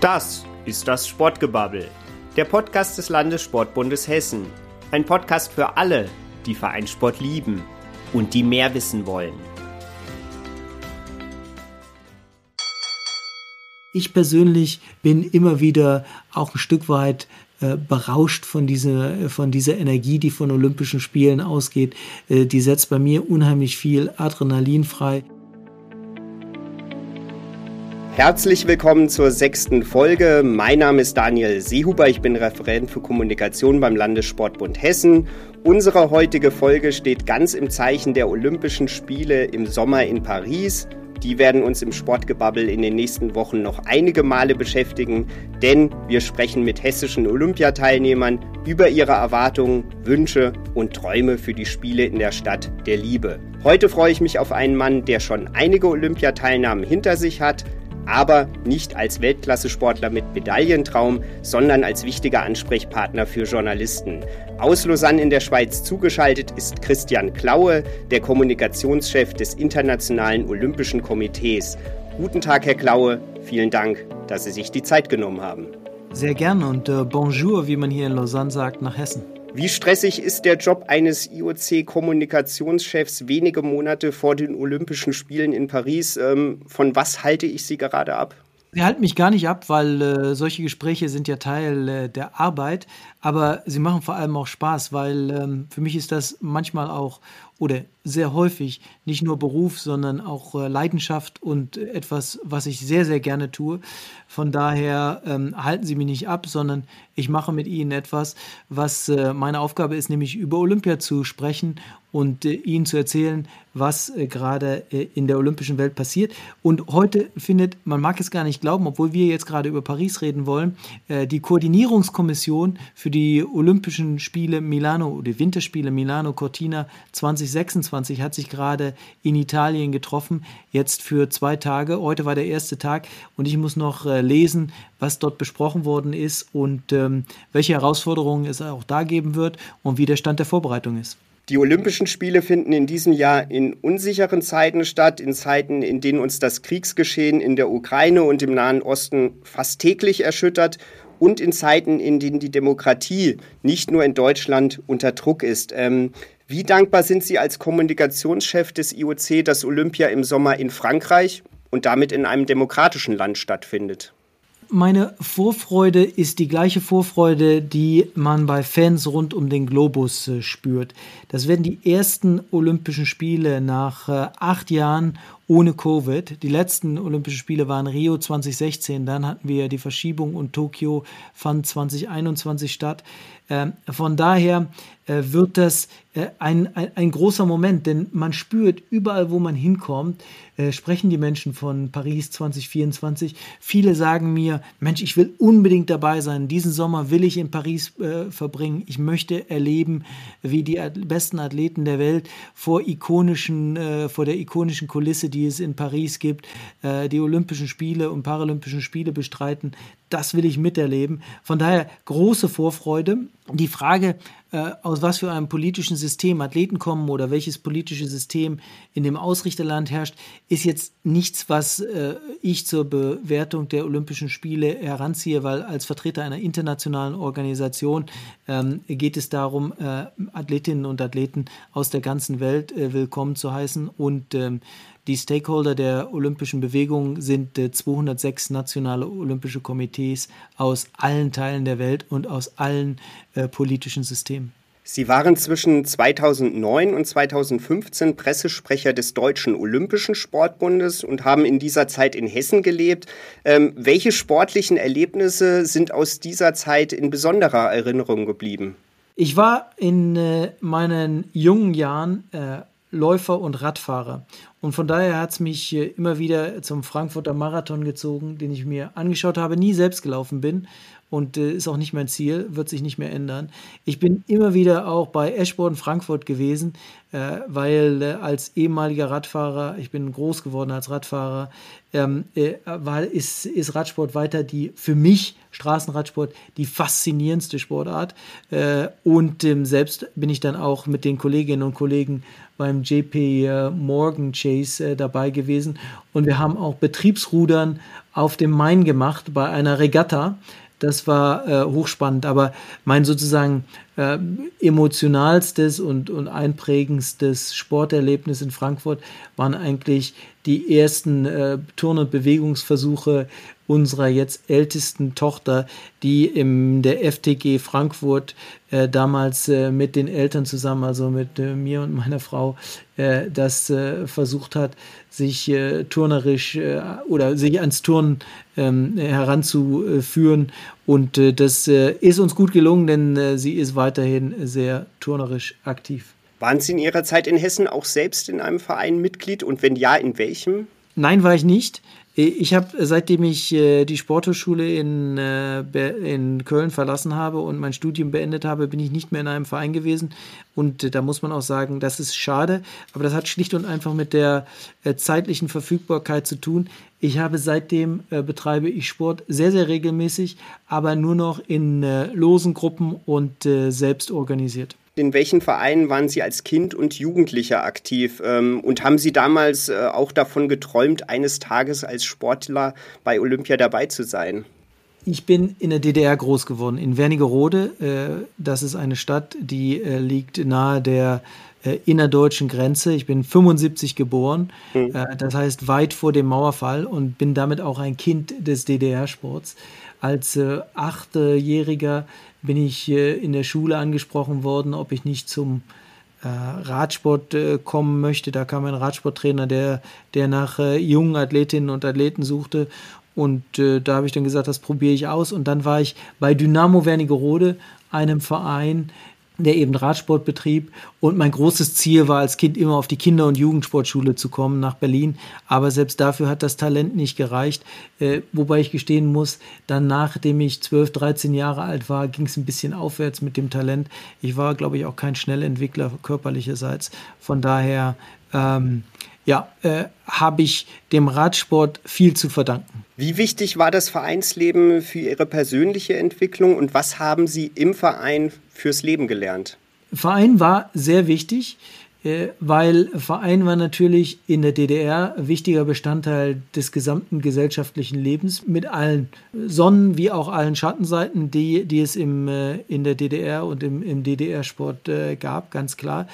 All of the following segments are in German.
Das ist das Sportgebabbel, der Podcast des Landessportbundes Hessen. Ein Podcast für alle, die Vereinssport lieben und die mehr wissen wollen. Ich persönlich bin immer wieder auch ein Stück weit äh, berauscht von dieser, von dieser Energie, die von Olympischen Spielen ausgeht. Äh, die setzt bei mir unheimlich viel Adrenalin frei. Herzlich willkommen zur sechsten Folge. Mein Name ist Daniel Seehuber, ich bin Referent für Kommunikation beim Landessportbund Hessen. Unsere heutige Folge steht ganz im Zeichen der Olympischen Spiele im Sommer in Paris. Die werden uns im Sportgebabbel in den nächsten Wochen noch einige Male beschäftigen, denn wir sprechen mit hessischen Olympiateilnehmern über ihre Erwartungen, Wünsche und Träume für die Spiele in der Stadt der Liebe. Heute freue ich mich auf einen Mann, der schon einige Olympiateilnahmen hinter sich hat, aber nicht als Weltklasse-Sportler mit Medaillentraum, sondern als wichtiger Ansprechpartner für Journalisten. Aus Lausanne in der Schweiz zugeschaltet ist Christian Klaue, der Kommunikationschef des Internationalen Olympischen Komitees. Guten Tag, Herr Klaue. Vielen Dank, dass Sie sich die Zeit genommen haben. Sehr gerne und äh, bonjour, wie man hier in Lausanne sagt, nach Hessen. Wie stressig ist der Job eines IOC-Kommunikationschefs wenige Monate vor den Olympischen Spielen in Paris? Ähm, von was halte ich Sie gerade ab? Sie halten mich gar nicht ab, weil äh, solche Gespräche sind ja Teil äh, der Arbeit, aber sie machen vor allem auch Spaß, weil ähm, für mich ist das manchmal auch oder sehr häufig nicht nur Beruf, sondern auch äh, Leidenschaft und etwas, was ich sehr, sehr gerne tue. Von daher ähm, halten Sie mich nicht ab, sondern ich mache mit Ihnen etwas, was äh, meine Aufgabe ist, nämlich über Olympia zu sprechen und äh, Ihnen zu erzählen, was äh, gerade äh, in der olympischen Welt passiert. Und heute findet, man mag es gar nicht glauben, obwohl wir jetzt gerade über Paris reden wollen, äh, die Koordinierungskommission für die Olympischen Spiele Milano, die Winterspiele Milano Cortina 2026 hat sich gerade in Italien getroffen, jetzt für zwei Tage. Heute war der erste Tag und ich muss noch äh, lesen, was dort besprochen worden ist und ähm, welche Herausforderungen es auch da geben wird und wie der Stand der Vorbereitung ist. Die Olympischen Spiele finden in diesem Jahr in unsicheren Zeiten statt, in Zeiten, in denen uns das Kriegsgeschehen in der Ukraine und im Nahen Osten fast täglich erschüttert und in Zeiten, in denen die Demokratie nicht nur in Deutschland unter Druck ist. Ähm, wie dankbar sind Sie als Kommunikationschef des IOC, dass Olympia im Sommer in Frankreich und damit in einem demokratischen Land stattfindet? Meine Vorfreude ist die gleiche Vorfreude, die man bei Fans rund um den Globus äh, spürt. Das werden die ersten Olympischen Spiele nach äh, acht Jahren ohne Covid. Die letzten Olympischen Spiele waren Rio 2016, dann hatten wir die Verschiebung und Tokio fand 2021 statt. Ähm, von daher äh, wird das äh, ein, ein, ein, großer Moment, denn man spürt überall, wo man hinkommt, äh, sprechen die Menschen von Paris 2024. Viele sagen mir, Mensch, ich will unbedingt dabei sein. Diesen Sommer will ich in Paris verbringen. Ich möchte erleben, wie die besten Athleten der Welt vor ikonischen, vor der ikonischen Kulisse, die es in Paris gibt, äh, die Olympischen Spiele und Paralympischen Spiele bestreiten. Das will ich miterleben. Von daher große Vorfreude. Die Frage, äh, aus was für einem politischen System Athleten kommen oder welches politische System in dem Ausrichterland herrscht, ist jetzt nichts, was äh, ich zur Bewertung der Olympischen Spiele heranziehe, weil als Vertreter einer internationalen Organisation ähm, geht es darum, äh, Athletinnen und Athleten aus der ganzen Welt äh, willkommen zu heißen und ähm, die Stakeholder der olympischen Bewegung sind 206 äh, nationale olympische Komitees aus allen Teilen der Welt und aus allen äh, politischen Systemen. Sie waren zwischen 2009 und 2015 Pressesprecher des Deutschen Olympischen Sportbundes und haben in dieser Zeit in Hessen gelebt. Ähm, welche sportlichen Erlebnisse sind aus dieser Zeit in besonderer Erinnerung geblieben? Ich war in äh, meinen jungen Jahren äh, Läufer und Radfahrer. Und von daher hat es mich äh, immer wieder zum Frankfurter Marathon gezogen, den ich mir angeschaut habe, nie selbst gelaufen bin und äh, ist auch nicht mein Ziel, wird sich nicht mehr ändern. Ich bin immer wieder auch bei Eschborn Frankfurt gewesen, äh, weil äh, als ehemaliger Radfahrer, ich bin groß geworden als Radfahrer, ähm, äh, weil ist, ist Radsport weiter die für mich Straßenradsport die faszinierendste Sportart. Äh, und ähm, selbst bin ich dann auch mit den Kolleginnen und Kollegen beim JP Morgan Chase dabei gewesen. Und wir haben auch Betriebsrudern auf dem Main gemacht bei einer Regatta. Das war äh, hochspannend, aber mein sozusagen äh, emotionalstes und, und einprägendstes Sporterlebnis in Frankfurt waren eigentlich die ersten äh, Turn- und Bewegungsversuche unserer jetzt ältesten Tochter, die in der FTG Frankfurt äh, damals äh, mit den Eltern zusammen, also mit äh, mir und meiner Frau, äh, das äh, versucht hat, sich äh, turnerisch oder sich ans Turnen ähm, heranzuführen. Und das ist uns gut gelungen, denn sie ist weiterhin sehr turnerisch aktiv. Waren Sie in Ihrer Zeit in Hessen auch selbst in einem Verein Mitglied und wenn ja, in welchem? Nein, war ich nicht. Ich habe, seitdem ich äh, die Sporthochschule in, äh, in Köln verlassen habe und mein Studium beendet habe, bin ich nicht mehr in einem Verein gewesen. Und äh, da muss man auch sagen, das ist schade, aber das hat schlicht und einfach mit der äh, zeitlichen Verfügbarkeit zu tun. Ich habe seitdem äh, betreibe ich Sport sehr, sehr regelmäßig, aber nur noch in äh, losen Gruppen und selbst organisiert in welchen Vereinen waren Sie als Kind und Jugendlicher aktiv? Ähm, und haben Sie damals äh, auch davon geträumt, eines Tages als Sportler bei Olympia dabei zu sein? Ich bin in der DDR groß geworden, in Wernigerode. Äh, das ist eine Stadt, die äh, liegt nahe der innerdeutschen Grenze. Ich bin 75 geboren, mhm. das heißt weit vor dem Mauerfall und bin damit auch ein Kind des DDR-Sports. Als Achtjähriger bin ich in der Schule angesprochen worden, ob ich nicht zum äh, Radsport äh, kommen möchte. Da kam ein Radsporttrainer, der, der nach äh, jungen Athletinnen und Athleten suchte. Und da habe ich dann gesagt, das probiere ich aus. Und dann war ich bei Dynamo Wernigerode, einem Verein, der eben Radsport betrieb. Und mein großes Ziel war als Kind immer auf die Kinder- und Jugendsportschule zu kommen nach Berlin. Aber selbst dafür hat das Talent nicht gereicht. Äh, wobei ich gestehen muss, dann nachdem ich 12, 13 Jahre alt war, ging es ein bisschen aufwärts mit dem Talent. Ich war, glaube ich, auch kein Schnellentwickler körperlicherseits. Von daher, ähm, ja, äh, habe ich dem Radsport viel zu verdanken. Wie wichtig war das Vereinsleben für Ihre persönliche Entwicklung und was haben Sie im Verein fürs Leben gelernt? Verein war sehr wichtig, weil Verein war natürlich in der DDR wichtiger Bestandteil des gesamten gesellschaftlichen Lebens mit allen Sonnen- wie auch allen Schattenseiten, die, die es im, äh, in der DDR und im, im DDR-Sport äh, gab, ganz klar.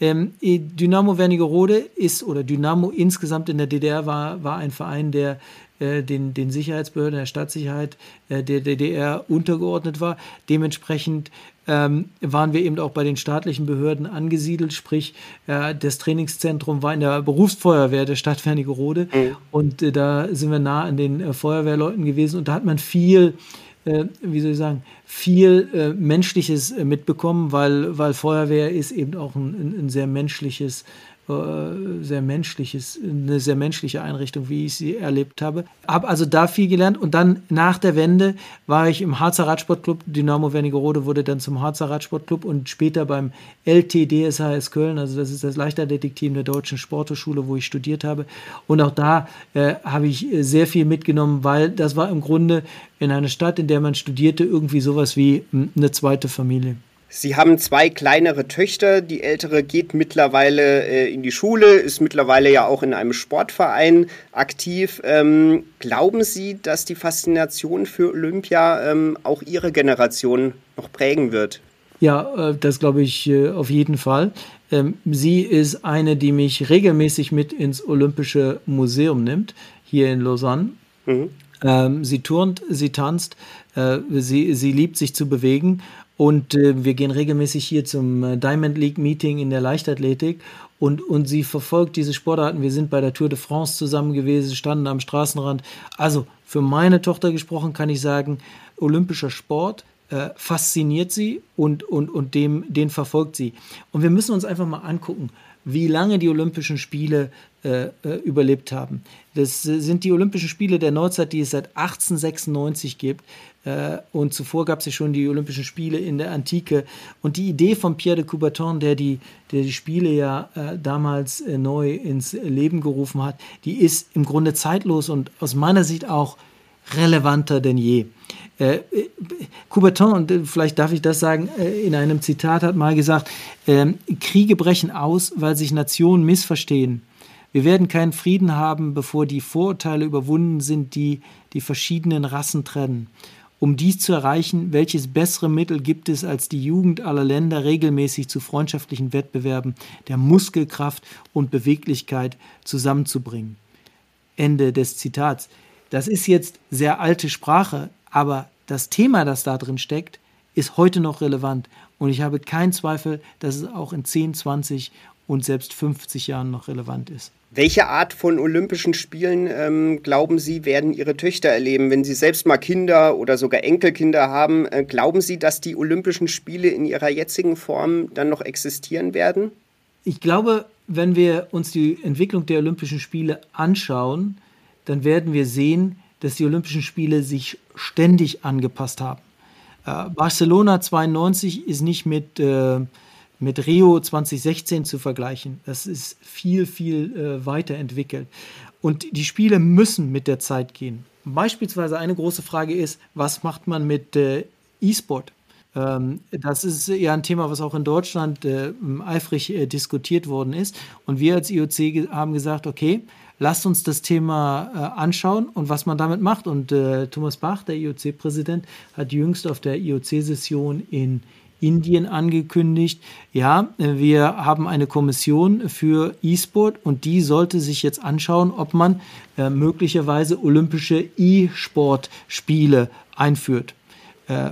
Ähm, Dynamo Wernigerode ist, oder Dynamo insgesamt in der DDR war, war ein Verein, der äh, den, den Sicherheitsbehörden der Stadtsicherheit äh, der DDR untergeordnet war. Dementsprechend ähm, waren wir eben auch bei den staatlichen Behörden angesiedelt, sprich äh, das Trainingszentrum war in der Berufsfeuerwehr der Stadt Wernigerode mhm. und äh, da sind wir nah an den äh, Feuerwehrleuten gewesen und da hat man viel äh, wie soll ich sagen, viel äh, Menschliches äh, mitbekommen, weil, weil Feuerwehr ist eben auch ein, ein sehr menschliches sehr menschliches, eine sehr menschliche Einrichtung, wie ich sie erlebt habe. Habe also da viel gelernt und dann nach der Wende war ich im Harzer Radsportclub. Dynamo Wernigerode wurde dann zum Harzer Radsportclub und später beim LTDSHS Köln, also das ist das Leichtathletikteam der Deutschen Sporthochschule, wo ich studiert habe. Und auch da äh, habe ich sehr viel mitgenommen, weil das war im Grunde in einer Stadt, in der man studierte, irgendwie sowas wie hm, eine zweite Familie. Sie haben zwei kleinere Töchter. Die ältere geht mittlerweile äh, in die Schule, ist mittlerweile ja auch in einem Sportverein aktiv. Ähm, glauben Sie, dass die Faszination für Olympia ähm, auch Ihre Generation noch prägen wird? Ja, äh, das glaube ich äh, auf jeden Fall. Ähm, sie ist eine, die mich regelmäßig mit ins Olympische Museum nimmt, hier in Lausanne. Mhm. Ähm, sie turnt, sie tanzt, äh, sie, sie liebt sich zu bewegen und äh, wir gehen regelmäßig hier zum äh, Diamond League Meeting in der Leichtathletik und, und sie verfolgt diese Sportarten. Wir sind bei der Tour de France zusammen gewesen, standen am Straßenrand. Also für meine Tochter gesprochen kann ich sagen, olympischer Sport äh, fasziniert sie und, und, und dem, den verfolgt sie. Und wir müssen uns einfach mal angucken, wie lange die Olympischen Spiele äh, äh überlebt haben. Das sind die Olympischen Spiele der Neuzeit, die es seit 1896 gibt. Äh, und zuvor gab es ja schon die Olympischen Spiele in der Antike. Und die Idee von Pierre de Coubertin, der die, der die Spiele ja äh, damals äh, neu ins Leben gerufen hat, die ist im Grunde zeitlos und aus meiner Sicht auch relevanter denn je. Äh, äh, Coubertin, und vielleicht darf ich das sagen, in einem Zitat hat mal gesagt, äh, Kriege brechen aus, weil sich Nationen missverstehen. Wir werden keinen Frieden haben, bevor die Vorurteile überwunden sind, die die verschiedenen Rassen trennen. Um dies zu erreichen, welches bessere Mittel gibt es, als die Jugend aller Länder regelmäßig zu freundschaftlichen Wettbewerben der Muskelkraft und Beweglichkeit zusammenzubringen? Ende des Zitats. Das ist jetzt sehr alte Sprache, aber das Thema, das da drin steckt, ist heute noch relevant. Und ich habe keinen Zweifel, dass es auch in 10, 20 und selbst 50 Jahren noch relevant ist. Welche Art von Olympischen Spielen ähm, glauben Sie, werden Ihre Töchter erleben? Wenn Sie selbst mal Kinder oder sogar Enkelkinder haben, äh, glauben Sie, dass die Olympischen Spiele in ihrer jetzigen Form dann noch existieren werden? Ich glaube, wenn wir uns die Entwicklung der Olympischen Spiele anschauen, dann werden wir sehen, dass die Olympischen Spiele sich ständig angepasst haben. Äh, Barcelona 92 ist nicht mit, äh, mit Rio 2016 zu vergleichen. Das ist viel, viel äh, weiterentwickelt. Und die Spiele müssen mit der Zeit gehen. Beispielsweise eine große Frage ist, was macht man mit äh, E-Sport? Ähm, das ist ja ein Thema, was auch in Deutschland äh, eifrig äh, diskutiert worden ist. Und wir als IOC haben gesagt, okay, lasst uns das Thema äh, anschauen und was man damit macht. Und äh, Thomas Bach, der IOC-Präsident, hat jüngst auf der IOC-Session in Indien angekündigt, ja, wir haben eine Kommission für E-Sport und die sollte sich jetzt anschauen, ob man äh, möglicherweise olympische E-Sport-Spiele einführt. Äh,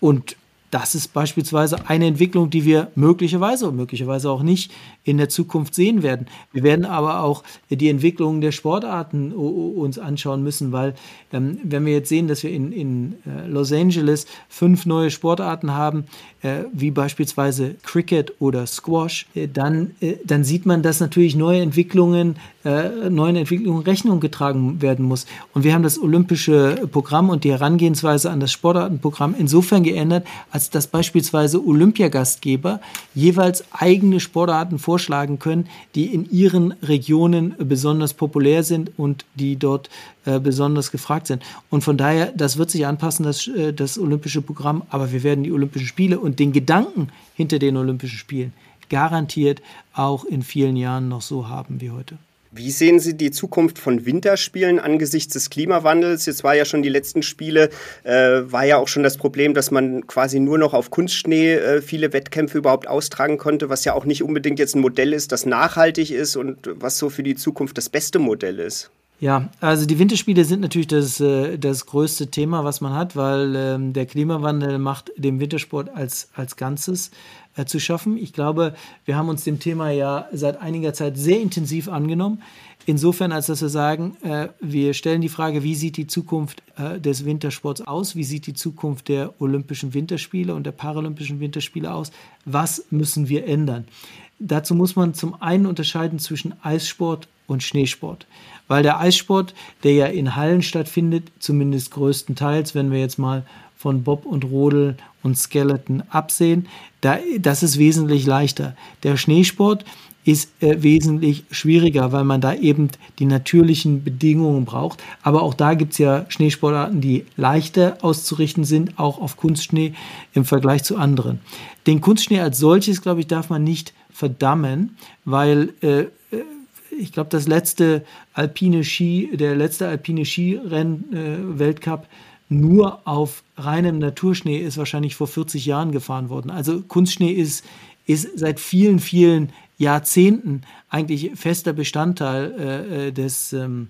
und das ist beispielsweise eine Entwicklung, die wir möglicherweise und möglicherweise auch nicht in der Zukunft sehen werden. Wir werden aber auch die Entwicklung der Sportarten uns anschauen müssen, weil ähm, wenn wir jetzt sehen, dass wir in, in äh, Los Angeles fünf neue Sportarten haben, äh, wie beispielsweise Cricket oder Squash, äh, dann, äh, dann sieht man, dass natürlich neue Entwicklungen, äh, neuen Entwicklungen Rechnung getragen werden muss. Und wir haben das olympische Programm und die Herangehensweise an das Sportartenprogramm insofern geändert, als dass beispielsweise Olympiagastgeber jeweils eigene Sportarten vorschlagen können, die in ihren Regionen besonders populär sind und die dort äh, besonders gefragt sind. Und von daher, das wird sich anpassen, das, äh, das olympische Programm, aber wir werden die Olympischen Spiele und den Gedanken hinter den Olympischen Spielen garantiert auch in vielen Jahren noch so haben wie heute. Wie sehen Sie die Zukunft von Winterspielen angesichts des Klimawandels? Jetzt war ja schon die letzten Spiele, äh, war ja auch schon das Problem, dass man quasi nur noch auf Kunstschnee äh, viele Wettkämpfe überhaupt austragen konnte, was ja auch nicht unbedingt jetzt ein Modell ist, das nachhaltig ist und was so für die Zukunft das beste Modell ist. Ja, also die Winterspiele sind natürlich das, äh, das größte Thema, was man hat, weil ähm, der Klimawandel macht dem Wintersport als, als Ganzes äh, zu schaffen. Ich glaube, wir haben uns dem Thema ja seit einiger Zeit sehr intensiv angenommen. Insofern, als dass wir sagen, äh, wir stellen die Frage, wie sieht die Zukunft des Wintersports aus? Wie sieht die Zukunft der Olympischen Winterspiele und der Paralympischen Winterspiele aus? Was müssen wir ändern? Dazu muss man zum einen unterscheiden zwischen Eissport und Schneesport. Weil der Eissport, der ja in Hallen stattfindet, zumindest größtenteils, wenn wir jetzt mal von Bob und Rodel und Skeleton absehen, da, das ist wesentlich leichter. Der Schneesport ist äh, wesentlich schwieriger, weil man da eben die natürlichen Bedingungen braucht. Aber auch da gibt es ja Schneesportarten, die leichter auszurichten sind, auch auf Kunstschnee im Vergleich zu anderen. Den Kunstschnee als solches, glaube ich, darf man nicht verdammen, weil äh, ich glaube, das letzte alpine Ski, der letzte alpine Skirennen-Weltcup äh, nur auf reinem Naturschnee ist wahrscheinlich vor 40 Jahren gefahren worden. Also Kunstschnee ist, ist seit vielen, vielen Jahrzehnten eigentlich fester Bestandteil äh, äh des, ähm,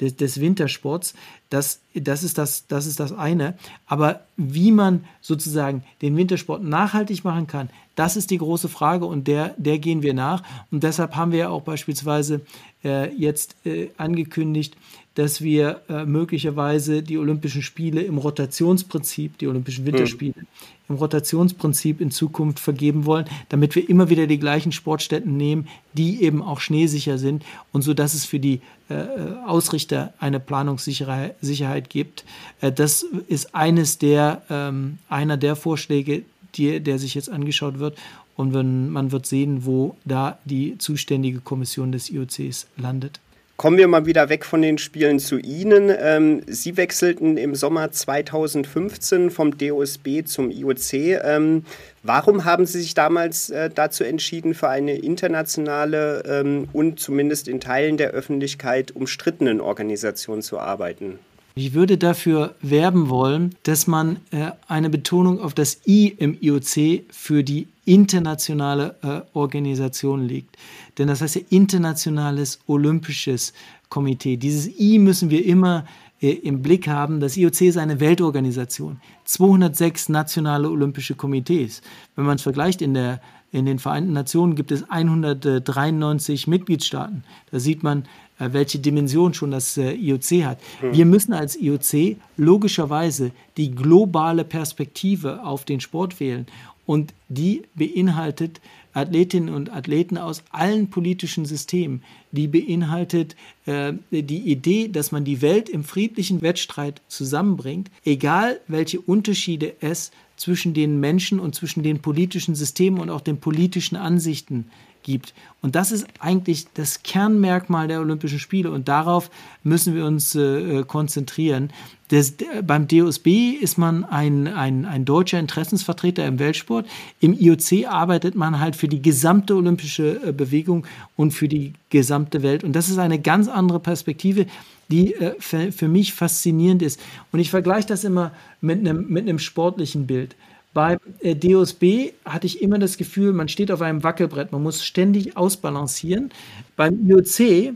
des, des, Wintersports. Das, das, ist das, das ist das eine. Aber wie man sozusagen den Wintersport nachhaltig machen kann, das ist die große Frage und der, der gehen wir nach. Und deshalb haben wir auch beispielsweise äh, jetzt äh, angekündigt, dass wir äh, möglicherweise die Olympischen Spiele im Rotationsprinzip, die Olympischen hm. Winterspiele, mhm. im Rotationsprinzip in Zukunft vergeben wollen, damit wir immer wieder die gleichen Sportstätten nehmen, die eben auch schneesicher sind und so dass es für die äh, Ausrichter eine Planungssicherheit gibt. Äh, das ist eines der, ähm, einer der Vorschläge, die, der sich jetzt angeschaut wird. Und wenn, man wird sehen, wo da die zuständige Kommission des IOCs landet. Kommen wir mal wieder weg von den Spielen zu Ihnen. Ähm, Sie wechselten im Sommer 2015 vom DOSB zum IOC. Ähm, warum haben Sie sich damals äh, dazu entschieden, für eine internationale ähm, und zumindest in Teilen der Öffentlichkeit umstrittenen Organisation zu arbeiten? Ich würde dafür werben wollen, dass man äh, eine Betonung auf das I im IOC für die internationale äh, Organisation legt. Denn das heißt ja Internationales Olympisches Komitee. Dieses I müssen wir immer äh, im Blick haben. Das IOC ist eine Weltorganisation. 206 nationale Olympische Komitees. Wenn man es vergleicht, in, der, in den Vereinten Nationen gibt es 193 Mitgliedstaaten. Da sieht man, äh, welche Dimension schon das äh, IOC hat. Hm. Wir müssen als IOC logischerweise die globale Perspektive auf den Sport wählen. Und die beinhaltet Athletinnen und Athleten aus allen politischen Systemen. Die beinhaltet äh, die Idee, dass man die Welt im friedlichen Wettstreit zusammenbringt, egal welche Unterschiede es zwischen den Menschen und zwischen den politischen Systemen und auch den politischen Ansichten gibt. Und das ist eigentlich das Kernmerkmal der Olympischen Spiele und darauf müssen wir uns äh, konzentrieren. Das, beim DOSB ist man ein, ein, ein deutscher Interessensvertreter im Weltsport. Im IOC arbeitet man halt für die gesamte olympische äh, Bewegung und für die gesamte Welt. Und das ist eine ganz andere Perspektive, die äh, für, mich faszinierend ist. Und ich vergleiche das immer mit einem, mit einem sportlichen Bild. Beim äh, DOSB hatte ich immer das Gefühl, man steht auf einem Wackelbrett, man muss ständig ausbalancieren. Beim IOC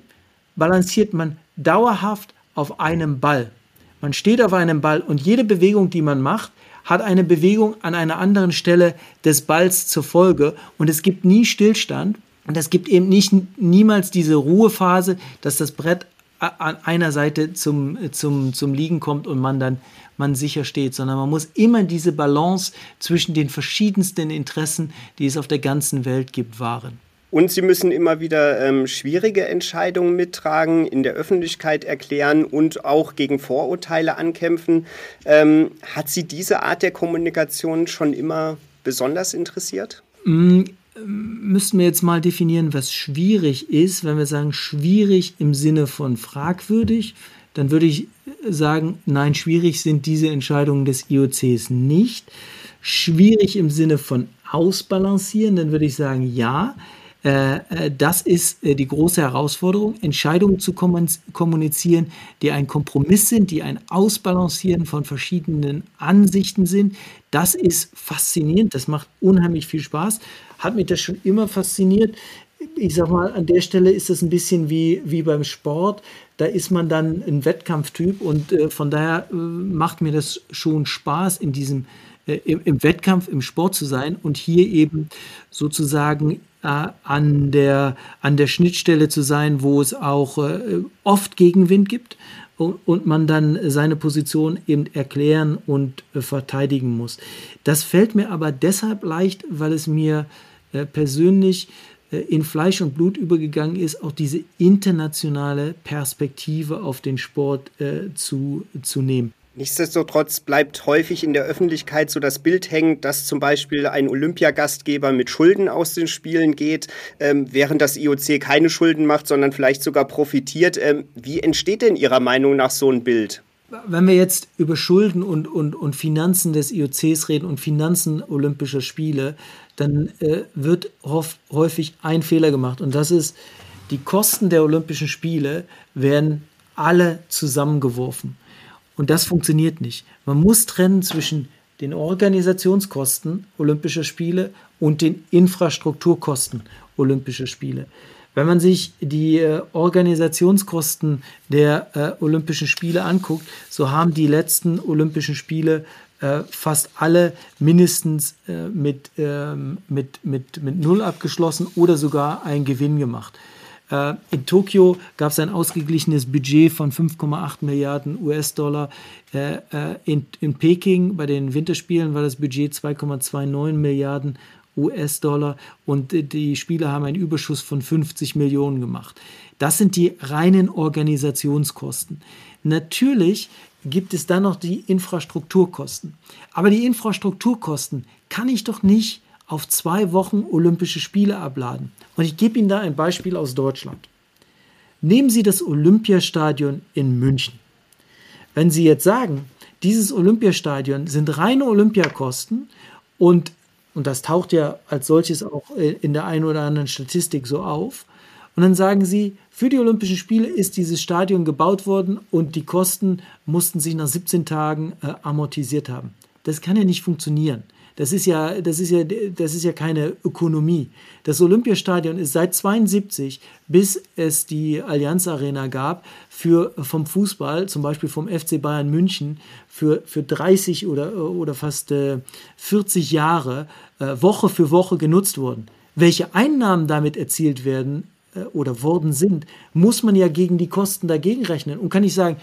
balanciert man dauerhaft auf einem Ball. Man steht auf einem Ball und jede Bewegung, die man macht, hat eine Bewegung an einer anderen Stelle des Balls zur Folge und es gibt nie Stillstand und es gibt eben nicht, niemals diese Ruhephase, dass das Brett an einer Seite zum, zum, zum Liegen kommt und man dann man sicher steht, sondern man muss immer diese Balance zwischen den verschiedensten Interessen, die es auf der ganzen Welt gibt, wahren. Und sie müssen immer wieder ähm, schwierige Entscheidungen mittragen, in der Öffentlichkeit erklären und auch gegen Vorurteile ankämpfen. Ähm, hat Sie diese Art der Kommunikation schon immer besonders interessiert? Mm, müssten wir jetzt mal definieren, was schwierig ist. Wenn wir sagen schwierig im Sinne von fragwürdig, dann würde ich sagen, nein, schwierig sind diese Entscheidungen des IOCs nicht. Schwierig im Sinne von ausbalancieren, dann würde ich sagen, ja. Äh, äh, das ist äh, die große Herausforderung, Entscheidungen zu kommunizieren, die ein Kompromiss sind, die ein Ausbalancieren von verschiedenen Ansichten sind. Das ist faszinierend, das macht unheimlich viel Spaß. Hat mich das schon immer fasziniert. Ich sag mal, an der Stelle ist das ein bisschen wie, wie beim Sport da ist man dann ein Wettkampftyp und äh, von daher äh, macht mir das schon Spaß, in diesem äh, im, im, Wettkampf, im Sport zu sein und hier eben sozusagen äh, an, der, an der Schnittstelle zu sein, wo es auch äh, oft Gegenwind gibt und, und, man dann seine Position eben erklären und äh, verteidigen muss. Das fällt mir aber deshalb leicht, weil es mir persönlich äh, in Fleisch und Blut übergegangen ist, auch diese internationale Perspektive auf den Sport äh, zu, zu nehmen. Nichtsdestotrotz bleibt häufig in der Öffentlichkeit so das Bild hängen, dass zum Beispiel ein Olympiagastgeber mit Schulden aus den Spielen geht, ähm, während das IOC keine Schulden macht, sondern vielleicht sogar profitiert. Ähm, wie entsteht denn Ihrer Meinung nach so ein Bild? Wenn wir jetzt über Schulden und, und, und Finanzen des IOCs reden und Finanzen Olympischer Spiele, dann äh, wird häufig ein Fehler gemacht. Und das ist, die Kosten der Olympischen Spiele werden alle zusammengeworfen. Und das funktioniert nicht. Man muss trennen zwischen den Organisationskosten Olympischer Spiele und den Infrastrukturkosten Olympischer Spiele. Wenn man sich die äh, Organisationskosten der äh, Olympischen Spiele anguckt, so haben die letzten Olympischen Spiele äh, fast alle mindestens mit, ähm, mit, mit, mit Null abgeschlossen oder sogar einen Gewinn gemacht. In Tokio gab es ein ausgeglichenes Budget von 5,8 Milliarden US-Dollar. In, in Peking bei den Winterspielen war das Budget 2,29 Milliarden US-Dollar und die Spieler haben einen Überschuss von 50 Millionen gemacht. Das sind die reinen Organisationskosten. Natürlich gibt es dann noch die Infrastrukturkosten. Aber die Infrastrukturkosten kann ich doch nicht auf zwei Wochen Olympische Spiele abladen. Und ich gebe Ihnen da ein Beispiel aus Deutschland. Nehmen Sie das Olympiastadion in München. Wenn Sie jetzt sagen, dieses Olympiastadion sind reine Olympiakosten und, und das taucht ja als solches auch in der einen oder anderen Statistik so auf, und dann sagen sie, für die Olympischen Spiele ist dieses Stadion gebaut worden und die Kosten mussten sich nach 17 Tagen äh, amortisiert haben. Das kann ja nicht funktionieren. Das ist ja, das ist ja, das ist ja keine Ökonomie. Das Olympiastadion ist seit 72, bis es die Allianz Arena gab, für, vom Fußball, zum Beispiel vom FC Bayern München, für, für 30 oder, oder fast äh, 40 Jahre äh, Woche für Woche genutzt worden. Welche Einnahmen damit erzielt werden äh, oder worden sind, muss man ja gegen die Kosten dagegen rechnen. Und kann ich sagen,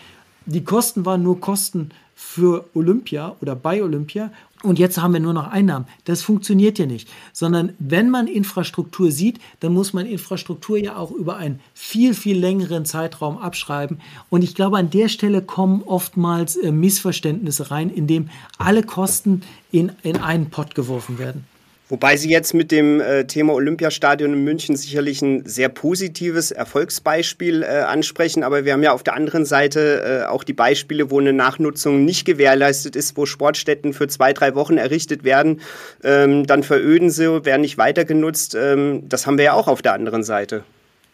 die Kosten waren nur Kosten für Olympia oder bei Olympia und jetzt haben wir nur noch Einnahmen. Das funktioniert ja nicht, sondern wenn man Infrastruktur sieht, dann muss man Infrastruktur ja auch über einen viel, viel längeren Zeitraum abschreiben. Und ich glaube, an der Stelle kommen oftmals äh, Missverständnisse rein, indem alle Kosten in, in einen Pott geworfen werden. Wobei Sie jetzt mit dem äh, Thema Olympiastadion in München sicherlich ein sehr positives Erfolgsbeispiel äh, ansprechen, aber wir haben ja auf der anderen Seite äh, auch die Beispiele, wo eine Nachnutzung nicht gewährleistet ist, wo Sportstätten für zwei, drei Wochen errichtet werden, ähm, dann veröden sie, werden nicht weiter genutzt. Ähm, das haben wir ja auch auf der anderen Seite.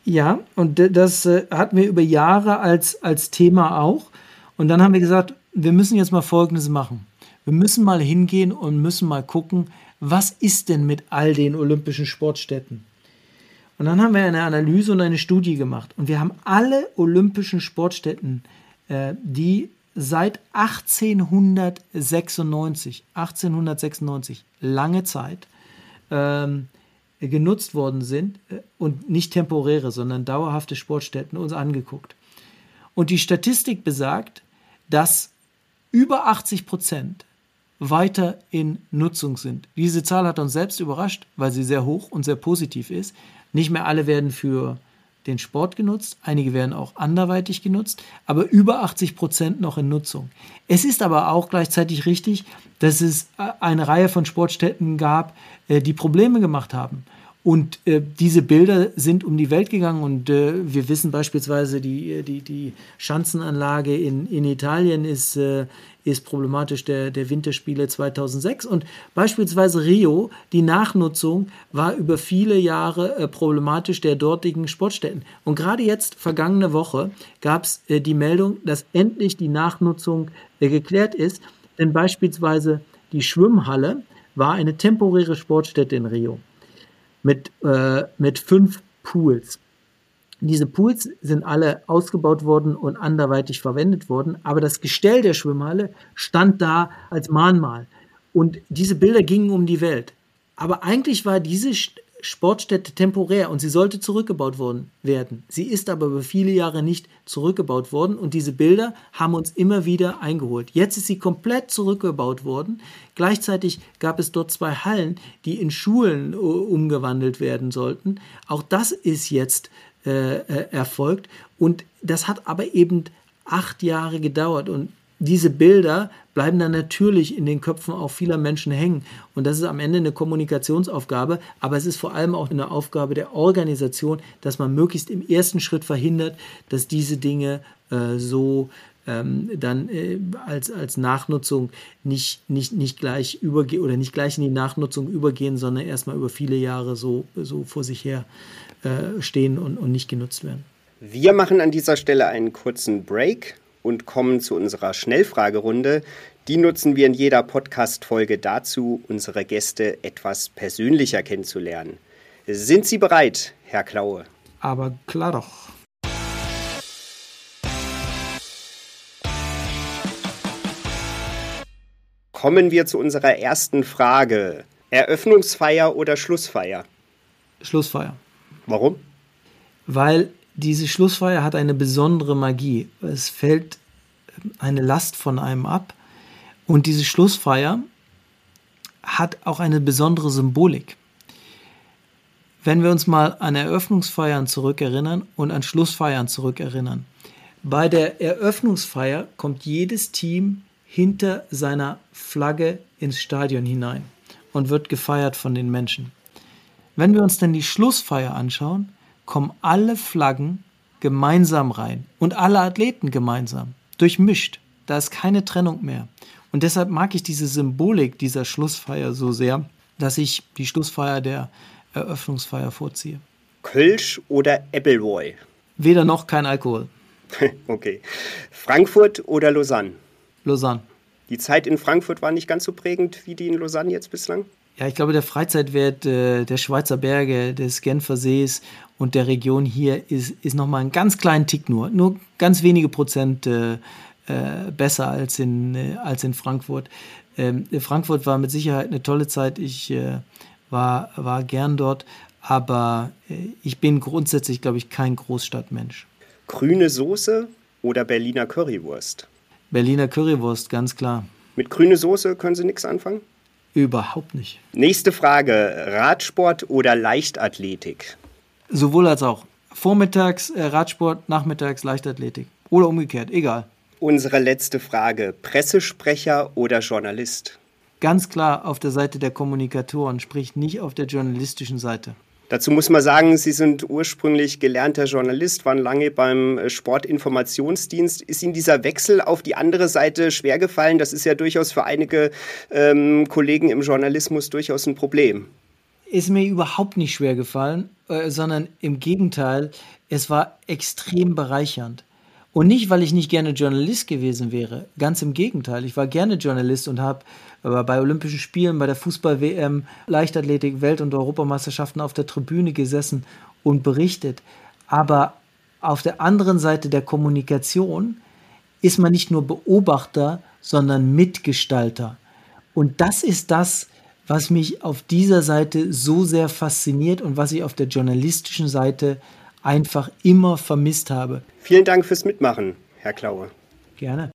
Ja, und das äh, hatten wir über Jahre als, als Thema auch. Und dann haben wir gesagt, wir müssen jetzt mal Folgendes machen. Wir müssen mal hingehen und müssen mal gucken, was ist denn mit all den olympischen Sportstätten? Und dann haben wir eine Analyse und eine Studie gemacht. Und wir haben alle olympischen Sportstätten, äh, die seit 1896, 1896, lange Zeit, ähm, genutzt worden sind äh, und nicht temporäre, sondern dauerhafte Sportstätten uns angeguckt. Und die Statistik besagt, dass über 80 Prozent weiter in Nutzung sind. Diese Zahl hat uns selbst überrascht, weil sie sehr hoch und sehr positiv ist. Nicht mehr alle werden für den Sport genutzt, einige werden auch anderweitig genutzt, aber über 80 Prozent noch in Nutzung. Es ist aber auch gleichzeitig richtig, dass es äh, eine Reihe von Sportstätten gab, äh, die Probleme gemacht haben. Und äh, diese Bilder sind um die Welt gegangen und äh, wir wissen beispielsweise, die, die, die Schanzenanlage in, in Italien ist, äh, ist problematisch der, der Winterspiele 2006 und beispielsweise Rio, die Nachnutzung war über viele Jahre äh, problematisch der dortigen Sportstätten. Und gerade jetzt, vergangene Woche, gab es äh, die Meldung, dass endlich die Nachnutzung äh, geklärt ist, denn beispielsweise die Schwimmhalle war eine temporäre Sportstätte in Rio mit, äh, mit fünf Pools. Diese Pools sind alle ausgebaut worden und anderweitig verwendet worden, aber das Gestell der Schwimmhalle stand da als Mahnmal. Und diese Bilder gingen um die Welt. Aber eigentlich war diese Sportstätte temporär und sie sollte zurückgebaut worden werden. Sie ist aber über viele Jahre nicht zurückgebaut worden und diese Bilder haben uns immer wieder eingeholt. Jetzt ist sie komplett zurückgebaut worden. Gleichzeitig gab es dort zwei Hallen, die in Schulen äh, umgewandelt werden sollten. Auch das ist jetzt äh, erfolgt. Und das hat aber eben acht Jahre gedauert. Und diese Bilder bleiben dann natürlich in den Köpfen auch vieler Menschen hängen. Und das ist am Ende eine Kommunikationsaufgabe, aber es ist vor allem auch eine Aufgabe der Organisation, dass man möglichst im ersten Schritt verhindert, dass diese Dinge äh, so ähm, dann äh, als, als Nachnutzung nicht, nicht, nicht gleich übergehen oder nicht gleich in die Nachnutzung übergehen, sondern erstmal über viele Jahre so, so vor sich her äh, stehen und, und nicht genutzt werden. Wir machen an dieser Stelle einen kurzen Break und kommen zu unserer Schnellfragerunde. Die nutzen wir in jeder Podcast-Folge dazu, unsere Gäste etwas persönlicher kennenzulernen. Sind Sie bereit, Herr Klaue? Aber klar doch. Kommen wir zu unserer ersten Frage. Eröffnungsfeier oder Schlussfeier? Schlussfeier. Warum? Weil diese Schlussfeier hat eine besondere Magie. Es fällt eine Last von einem ab. Und diese Schlussfeier hat auch eine besondere Symbolik. Wenn wir uns mal an Eröffnungsfeiern zurückerinnern und an Schlussfeiern zurückerinnern. Bei der Eröffnungsfeier kommt jedes Team hinter seiner Flagge ins Stadion hinein und wird gefeiert von den Menschen. Wenn wir uns dann die Schlussfeier anschauen, kommen alle Flaggen gemeinsam rein und alle Athleten gemeinsam, durchmischt. Da ist keine Trennung mehr. Und deshalb mag ich diese Symbolik dieser Schlussfeier so sehr, dass ich die Schlussfeier der Eröffnungsfeier vorziehe. Kölsch oder Appleboy? Weder noch kein Alkohol. okay. Frankfurt oder Lausanne? Lausanne. Die Zeit in Frankfurt war nicht ganz so prägend wie die in Lausanne jetzt bislang? Ja, ich glaube, der Freizeitwert äh, der Schweizer Berge, des Genfer Sees und der Region hier ist, ist nochmal einen ganz kleinen Tick nur. Nur ganz wenige Prozent äh, äh, besser als in, äh, als in Frankfurt. Ähm, Frankfurt war mit Sicherheit eine tolle Zeit. Ich äh, war, war gern dort, aber äh, ich bin grundsätzlich, glaube ich, kein Großstadtmensch. Grüne Soße oder Berliner Currywurst? Berliner Currywurst, ganz klar. Mit grüne Soße können Sie nichts anfangen? Überhaupt nicht. Nächste Frage: Radsport oder Leichtathletik? Sowohl als auch. Vormittags äh, Radsport, nachmittags Leichtathletik. Oder umgekehrt, egal. Unsere letzte Frage: Pressesprecher oder Journalist? Ganz klar auf der Seite der Kommunikatoren, sprich nicht auf der journalistischen Seite. Dazu muss man sagen, Sie sind ursprünglich gelernter Journalist, waren lange beim äh, Sportinformationsdienst. Ist Ihnen dieser Wechsel auf die andere Seite schwer gefallen? Das ist ja durchaus für einige ähm, Kollegen im Journalismus durchaus ein Problem. Ist mir überhaupt nicht schwer gefallen, äh, sondern im Gegenteil, es war extrem bereichernd. Und nicht, weil ich nicht gerne Journalist gewesen wäre. Ganz im Gegenteil. Ich war gerne Journalist und habe bei Olympischen Spielen, bei der Fußball-WM, Leichtathletik, Welt- und Europameisterschaften auf der Tribüne gesessen und berichtet. Aber auf der anderen Seite der Kommunikation ist man nicht nur Beobachter, sondern Mitgestalter. Und das ist das, was mich auf dieser Seite so sehr fasziniert und was ich auf der journalistischen Seite einfach immer vermisst habe. Vielen Dank fürs Mitmachen, Herr Klaue. Gerne.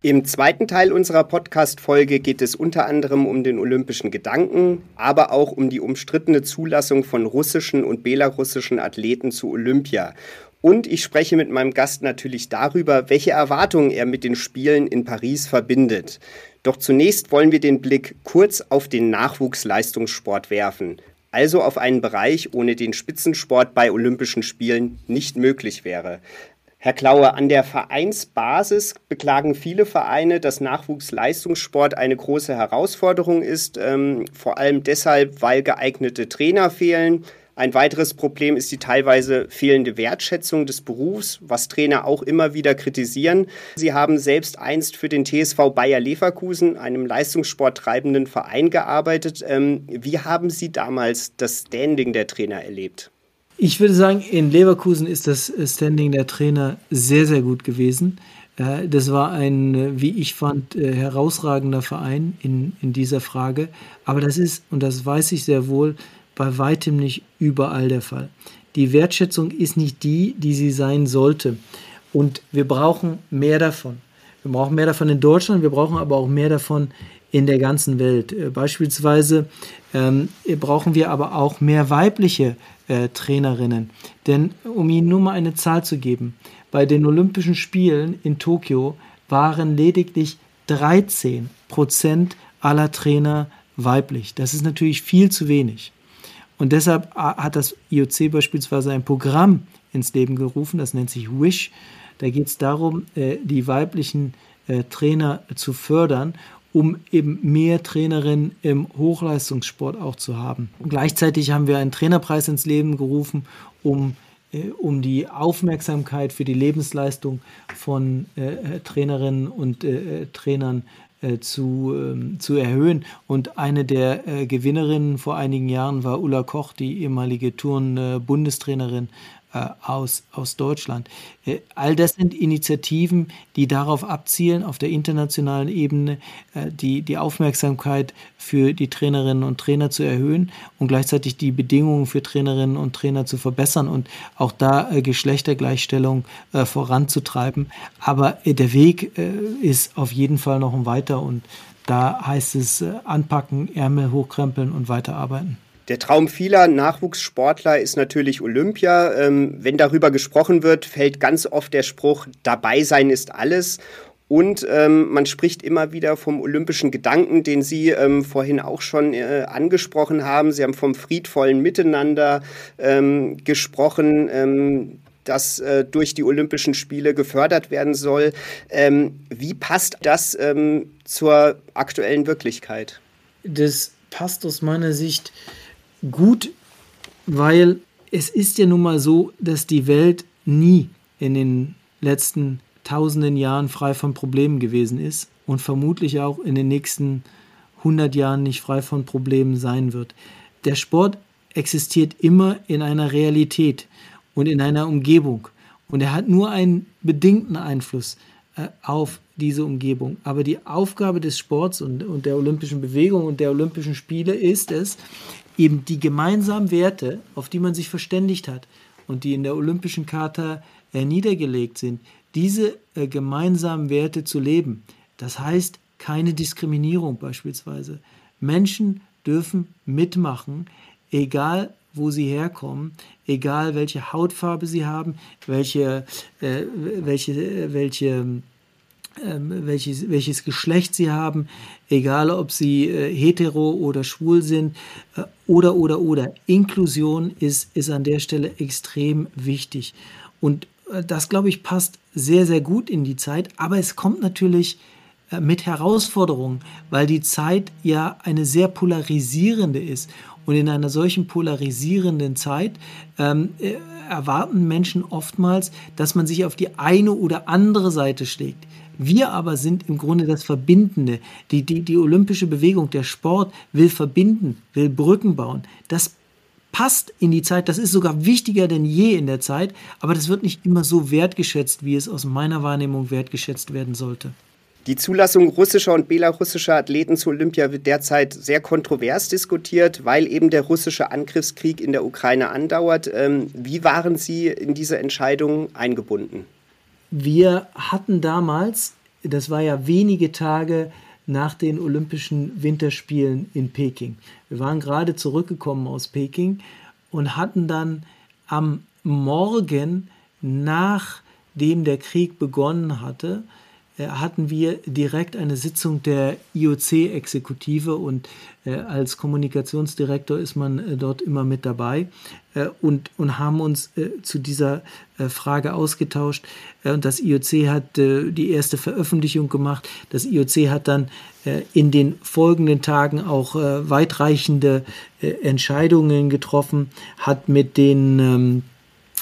Im zweiten Teil unserer Podcast-Folge geht es unter anderem um den olympischen Gedanken, aber auch um die umstrittene Zulassung von russischen und belarussischen Athleten zu Olympia. Und ich spreche mit meinem Gast natürlich darüber, welche Erwartungen er mit den Spielen in Paris verbindet. Doch zunächst wollen wir den Blick kurz auf den Nachwuchsleistungssport werfen, also auf einen Bereich, ohne den Spitzensport bei Olympischen Spielen nicht möglich wäre. Herr Klaue, an der Vereinsbasis beklagen viele Vereine, dass Nachwuchsleistungssport eine große Herausforderung ist, ähm, vor allem deshalb, weil geeignete Trainer fehlen, ein weiteres Problem ist die teilweise fehlende Wertschätzung des Berufs, was Trainer auch immer wieder kritisieren. Sie haben selbst einst für den TSV Bayer Leverkusen, einem Leistungssport treibenden Verein, gearbeitet. Ähm, wie haben Sie damals das Standing der Trainer erlebt? Ich würde sagen, in Leverkusen ist das Standing der Trainer sehr, sehr gut gewesen. Äh, das war ein, wie ich fand, äh, herausragender Verein in, in dieser Frage. Aber das ist, und das weiß ich sehr wohl, bei weitem nicht überall der Fall. Die Wertschätzung ist nicht die, die sie sein sollte. Und wir brauchen mehr davon. Wir brauchen mehr davon in Deutschland, wir brauchen aber auch mehr davon in der ganzen Welt. Äh, beispielsweise ähm, brauchen wir aber auch mehr weibliche äh, Trainerinnen. Denn um Ihnen nur mal eine Zahl zu geben, bei den Olympischen Spielen in Tokio waren lediglich 13 Prozent aller Trainer weiblich. Das ist natürlich viel zu wenig. Und deshalb hat das IOC beispielsweise ein Programm ins Leben gerufen, das nennt sich WISH. Da geht es darum, äh, die weiblichen äh, Trainer zu fördern, um eben mehr Trainerinnen im Hochleistungssport auch zu haben. Und gleichzeitig haben wir einen Trainerpreis ins Leben gerufen, um äh, um die Aufmerksamkeit für die Lebensleistung von äh, Trainerinnen und äh, Trainern äh, zu, ähm, zu erhöhen. Und eine der äh, Gewinnerinnen vor einigen Jahren war Ulla Koch, die ehemalige Turn-Bundestrainerin äh, aus, aus Deutschland. Äh, all das sind Initiativen, die darauf abzielen, auf der internationalen Ebene äh, die, die Aufmerksamkeit für die Trainerinnen und Trainer zu erhöhen und gleichzeitig die Bedingungen für Trainerinnen und Trainer zu verbessern und auch da Geschlechtergleichstellung voranzutreiben. Aber der Weg ist auf jeden Fall noch ein weiter und da heißt es anpacken, Ärmel hochkrempeln und weiterarbeiten. Der Traum vieler Nachwuchssportler ist natürlich Olympia. Ähm, wenn darüber gesprochen wird, fällt ganz oft der Spruch, dabei sein ist alles. Und ähm, man spricht immer wieder vom olympischen Gedanken, den Sie ähm, vorhin auch schon äh, angesprochen haben. Sie haben vom friedvollen Miteinander ähm, gesprochen. Ähm, das äh, durch die Olympischen Spiele gefördert werden soll. Ähm, wie passt das ähm, zur aktuellen Wirklichkeit? Das passt aus meiner Sicht gut, weil es ist ja nun mal so, dass die Welt nie in den letzten tausenden Jahren frei von Problemen gewesen ist und vermutlich auch in den nächsten 100 Jahren nicht frei von Problemen sein wird. Der Sport existiert immer in einer Realität und in einer Umgebung und er hat nur einen bedingten Einfluss äh, auf diese Umgebung. Aber die Aufgabe des Sports und, und der olympischen Bewegung und der Olympischen Spiele ist es, eben die gemeinsamen Werte, auf die man sich verständigt hat und die in der Olympischen Charta äh, niedergelegt sind, diese äh, gemeinsamen Werte zu leben. Das heißt keine Diskriminierung beispielsweise. Menschen dürfen mitmachen, egal wo sie herkommen, egal welche Hautfarbe sie haben, welche, äh, welche, welche ähm, welches, welches Geschlecht sie haben, egal ob sie äh, hetero oder schwul sind, äh, oder, oder, oder. Inklusion ist, ist an der Stelle extrem wichtig. Und äh, das, glaube ich, passt sehr, sehr gut in die Zeit. Aber es kommt natürlich äh, mit Herausforderungen, weil die Zeit ja eine sehr polarisierende ist. Und in einer solchen polarisierenden Zeit ähm, äh, erwarten Menschen oftmals, dass man sich auf die eine oder andere Seite schlägt. Wir aber sind im Grunde das Verbindende. Die, die, die olympische Bewegung, der Sport will verbinden, will Brücken bauen. Das passt in die Zeit, das ist sogar wichtiger denn je in der Zeit, aber das wird nicht immer so wertgeschätzt, wie es aus meiner Wahrnehmung wertgeschätzt werden sollte. Die Zulassung russischer und belarussischer Athleten zu Olympia wird derzeit sehr kontrovers diskutiert, weil eben der russische Angriffskrieg in der Ukraine andauert. Ähm, wie waren Sie in diese Entscheidung eingebunden? Wir hatten damals, das war ja wenige Tage nach den Olympischen Winterspielen in Peking. Wir waren gerade zurückgekommen aus Peking und hatten dann am Morgen, nachdem der Krieg begonnen hatte, hatten wir direkt eine Sitzung der IOC-Exekutive und äh, als Kommunikationsdirektor ist man äh, dort immer mit dabei äh, und, und haben uns äh, zu dieser äh, Frage ausgetauscht. und das IOC hat die erste Veröffentlichung gemacht. Das IOC hat dann in den folgenden Tagen auch weitreichende Entscheidungen getroffen, hat mit den ähm,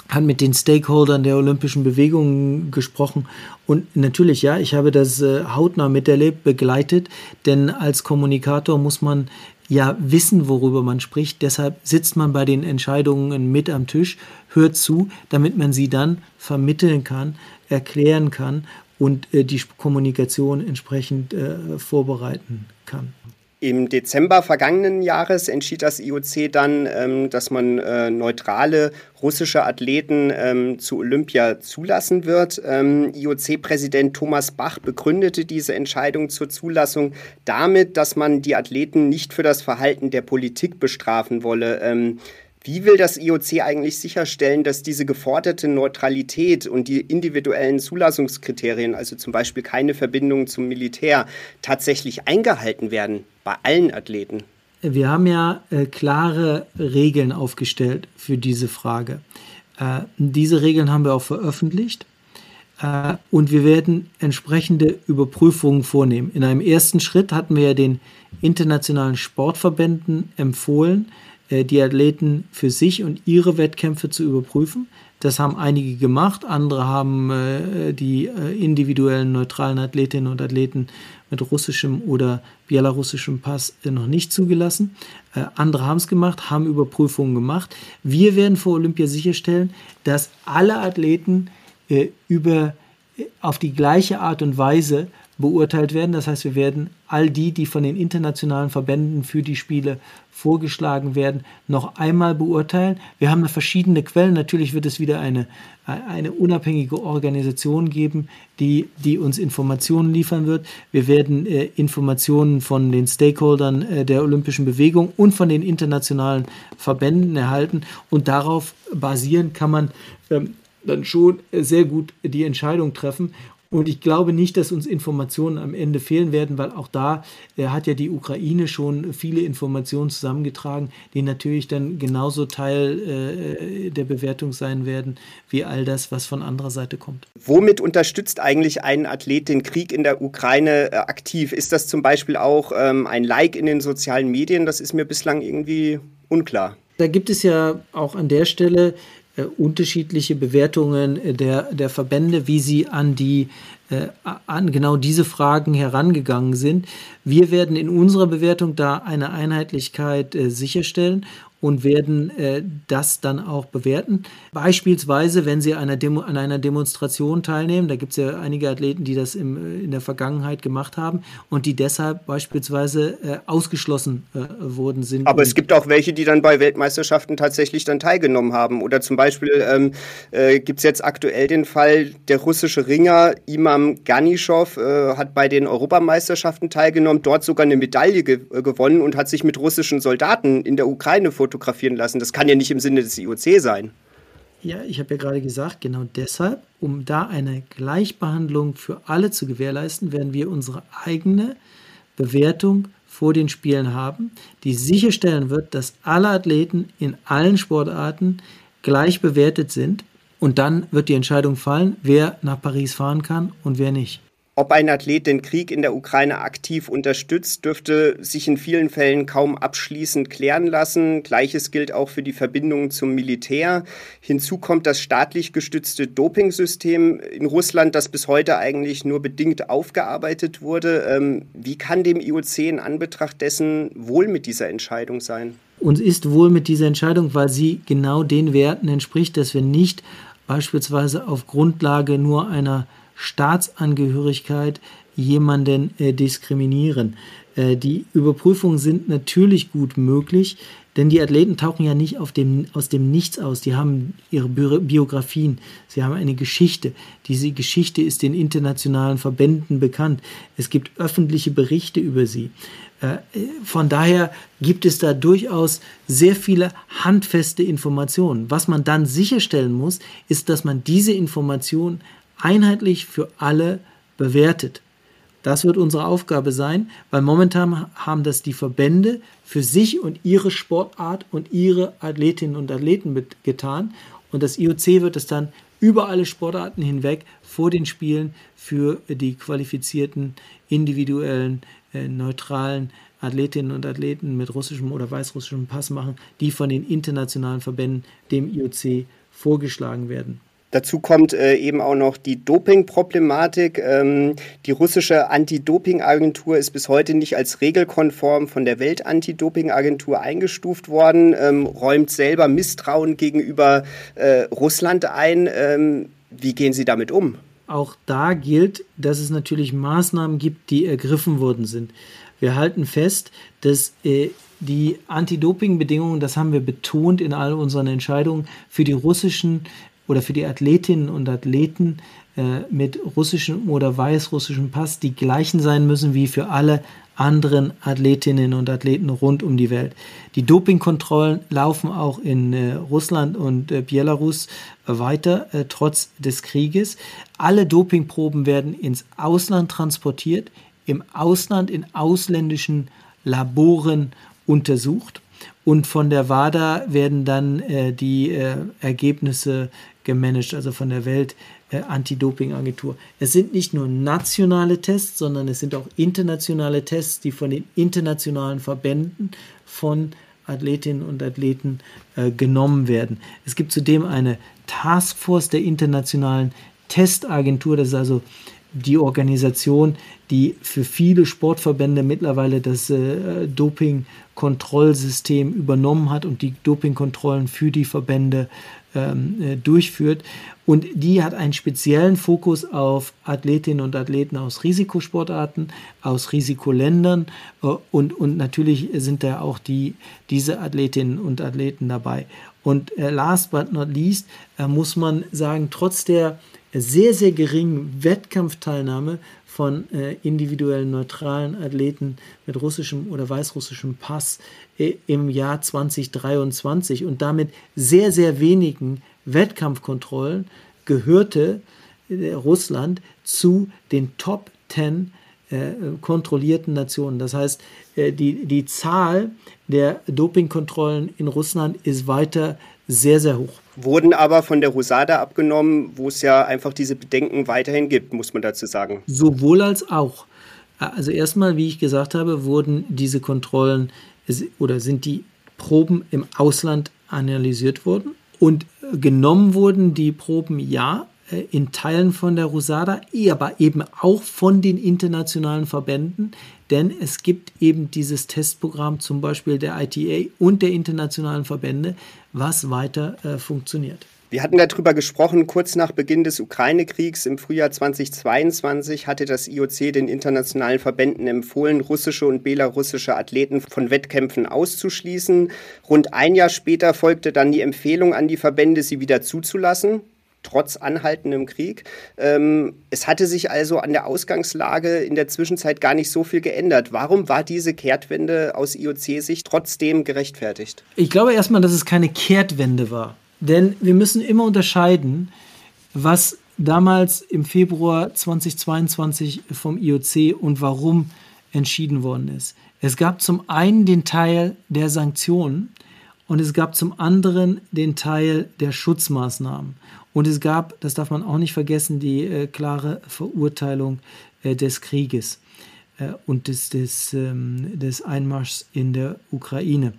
hat mit den Stakeholdern der olympischen Bewegung gesprochen. Und natürlich, ja, ich habe das äh, hautnah miterlebt, begleitet, denn als Kommunikator muss man ja wissen, worüber man spricht. Deshalb sitzt man bei den Entscheidungen mit am Tisch, hört zu, damit man sie dann vermitteln kann, erklären kann und äh, die Kommunikation entsprechend äh, vorbereiten kann. Im Dezember vergangenen Jahres entschied das IOC dann, ähm, dass man äh, neutrale russische Athleten ähm, zu Olympia zulassen wird. Ähm, IOC-Präsident Thomas Bach begründete diese Entscheidung zur Zulassung damit, dass man die Athleten nicht für das Verhalten der Politik bestrafen wolle. Wie will das IOC eigentlich sicherstellen, dass diese geforderte Neutralität und die individuellen Zulassungskriterien, also zum Beispiel keine Verbindung zum Militär, tatsächlich eingehalten werden bei allen Athleten? Wir haben ja äh, klare Regeln aufgestellt für diese Frage. Äh, diese Regeln haben wir auch veröffentlicht. Äh, und wir werden entsprechende Überprüfungen vornehmen. In einem ersten Schritt hatten wir ja den internationalen Sportverbänden empfohlen, die Athleten für sich und ihre Wettkämpfe zu überprüfen. Das haben einige gemacht, andere haben äh, die äh, individuellen neutralen Athletinnen und Athleten mit russischem oder belarussischem Pass noch nicht zugelassen. andere haben es gemacht, haben Überprüfungen gemacht. Wir werden vor Olympia sicherstellen, dass alle Athleten über, auf die gleiche Art und Weise beurteilt werden. Das heißt, wir werden all die, die von den internationalen Verbänden für die Spiele vorgeschlagen werden, noch einmal beurteilen. Wir haben da verschiedene Quellen. Natürlich wird es wieder eine, eine unabhängige Organisation geben, die, die uns Informationen liefern wird. Wir werden äh, Informationen von den Stakeholdern äh, der Olympischen Bewegung und von den internationalen Verbänden erhalten. Und darauf basieren kann man ähm, dann schon sehr gut die Entscheidung treffen. Und ich glaube nicht, dass uns Informationen am Ende fehlen werden, weil auch da äh, hat ja die Ukraine schon viele Informationen zusammengetragen, die natürlich dann genauso Teil äh, der Bewertung sein werden, wie all das, was von anderer Seite kommt. Womit unterstützt eigentlich ein Athlet den Krieg in der Ukraine äh, aktiv? Ist das zum Beispiel auch ähm, ein Like in den sozialen Medien? Das ist mir bislang irgendwie unklar. Da gibt es ja auch an der Stelle äh, unterschiedliche Bewertungen äh, der, der Verbände, wie sie an die äh, an genau diese Fragen herangegangen sind. Wir werden in unserer Bewertung da eine Einheitlichkeit äh, sicherstellen und werden äh, das dann auch bewerten. Beispielsweise, wenn Sie einer Demo, an einer Demonstration teilnehmen, da gibt es ja einige Athleten, die das im, äh, in der Vergangenheit gemacht haben und die deshalb beispielsweise äh, ausgeschlossen äh, worden sind. Aber es gibt auch welche, die dann bei Weltmeisterschaften tatsächlich dann teilgenommen haben. Oder zum Beispiel ähm, äh, gibt es jetzt aktuell den Fall, der russische Ringer ImamGanischow äh, hat bei den Europameisterschaften teilgenommen, dort sogar eine Medaille ge gewonnen und hat sich mit russischen Soldaten in der Ukraine vor fotografieren lassen. Das kann ja nicht im Sinne des IOC sein. Ja, ich habe ja gerade gesagt, genau deshalb, um da eine Gleichbehandlung für alle zu gewährleisten, werden wir unsere eigene Bewertung vor den Spielen haben, die sicherstellen wird, dass alle Athleten in allen Sportarten gleich bewertet sind. Und dann wird die Entscheidung fallen, wer nach Paris fahren kann und wer nicht. Ob ein Athlet den Krieg in der Ukraine aktiv unterstützt, dürfte sich in vielen Fällen kaum abschließend klären lassen. Gleiches gilt auch für die Verbindungen zum Militär. Hinzu kommt das staatlich gestützte Dopingsystem in Russland, das bis heute eigentlich nur bedingt aufgearbeitet wurde. Ähm, wie kann dem IOC in Anbetracht dessen wohl mit dieser Entscheidung sein? Uns ist wohl mit dieser Entscheidung, weil sie genau den Werten entspricht, dass wir nicht beispielsweise auf Grundlage nur einer Staatsangehörigkeit jemanden äh, diskriminieren. Äh, die Überprüfungen sind natürlich gut möglich, denn die Athleten tauchen ja nicht dem, aus dem Nichts aus. Die haben ihre Biografien, sie haben eine Geschichte. Diese Geschichte ist den internationalen Verbänden bekannt. Es gibt öffentliche Berichte über sie. Äh, von daher gibt es da durchaus sehr viele handfeste Informationen. Was man dann sicherstellen muss, ist, dass man diese Informationen einheitlich für alle bewertet. Das wird unsere Aufgabe sein, weil momentan haben das die Verbände für sich und ihre Sportart und ihre Athletinnen und Athleten getan. Und das IOC wird es dann über alle Sportarten hinweg vor den Spielen für die qualifizierten, individuellen, äh, neutralen Athletinnen und Athleten mit russischem oder weißrussischem Pass machen, die von den internationalen Verbänden dem IOC vorgeschlagen werden. Dazu kommt äh, eben auch noch die Doping-Problematik. Ähm, die russische Anti-Doping-Agentur ist bis heute nicht als regelkonform von der Welt-Anti-Doping-Agentur eingestuft worden, ähm, räumt selber Misstrauen gegenüber äh, Russland ein. Ähm, wie gehen Sie damit um? Auch da gilt, dass es natürlich Maßnahmen gibt, die ergriffen worden sind. Wir halten fest, dass äh, die Anti-Doping-Bedingungen, das haben wir betont in all unseren Entscheidungen, für die russischen oder für die Athletinnen und Athleten äh, mit russischem oder weißrussischem Pass die gleichen sein müssen wie für alle anderen Athletinnen und Athleten rund um die Welt. Die Dopingkontrollen laufen auch in äh, Russland und äh, Belarus weiter, äh, trotz des Krieges. Alle Dopingproben werden ins Ausland transportiert, im Ausland in ausländischen Laboren untersucht und von der WADA werden dann äh, die äh, Ergebnisse gemanagt, also von der Welt äh, Anti-Doping-Agentur. Es sind nicht nur nationale Tests, sondern es sind auch internationale Tests, die von den internationalen Verbänden von Athletinnen und Athleten äh, genommen werden. Es gibt zudem eine Taskforce der internationalen Testagentur, das ist also die Organisation, die für viele Sportverbände mittlerweile das äh, Doping-Kontrollsystem übernommen hat und die Dopingkontrollen für die Verbände ähm, äh, durchführt. Und die hat einen speziellen Fokus auf Athletinnen und Athleten aus Risikosportarten, aus Risikoländern äh, und, und natürlich sind da auch die, diese Athletinnen und Athleten dabei. Und äh, last but not least äh, muss man sagen, trotz der sehr, sehr geringen Wettkampfteilnahme von äh, individuellen neutralen Athleten mit russischem oder weißrussischem Pass im Jahr 2023 und damit sehr, sehr wenigen Wettkampfkontrollen gehörte äh, Russland zu den Top 10 äh, kontrollierten Nationen. Das heißt, äh, die, die Zahl der Dopingkontrollen in Russland ist weiter sehr, sehr hoch. Wurden aber von der Rosada abgenommen, wo es ja einfach diese Bedenken weiterhin gibt, muss man dazu sagen. Sowohl als auch. Also erstmal, wie ich gesagt habe, wurden diese Kontrollen oder sind die Proben im Ausland analysiert worden und genommen wurden die Proben ja äh, in Teilen von der Rosada, aber eben auch von den internationalen Verbänden, denn es gibt eben dieses Testprogramm zum Beispiel der ITA und der internationalen Verbände, was weiter äh, funktioniert. Wir hatten darüber gesprochen, kurz nach Beginn des Ukraine-Kriegs im Frühjahr 2022 hatte das IOC den internationalen Verbänden empfohlen, russische und belarussische Athleten von Wettkämpfen auszuschließen. Rund ein Jahr später folgte dann die Empfehlung an die Verbände, sie wieder zuzulassen trotz anhaltendem Krieg. Ähm, es hatte sich also an der Ausgangslage in der Zwischenzeit gar nicht so viel geändert. Warum war diese Kehrtwende aus IOC-Sicht trotzdem gerechtfertigt? Ich glaube erstmal, dass es keine Kehrtwende war. Denn wir müssen immer unterscheiden, was damals im Februar 2022 vom IOC und warum entschieden worden ist. Es gab zum einen den Teil der Sanktionen und es gab zum anderen den Teil der Schutzmaßnahmen. Und es gab, das darf man auch nicht vergessen, die äh, klare Verurteilung äh, des Krieges äh, und des, des, ähm, des Einmarschs in der Ukraine.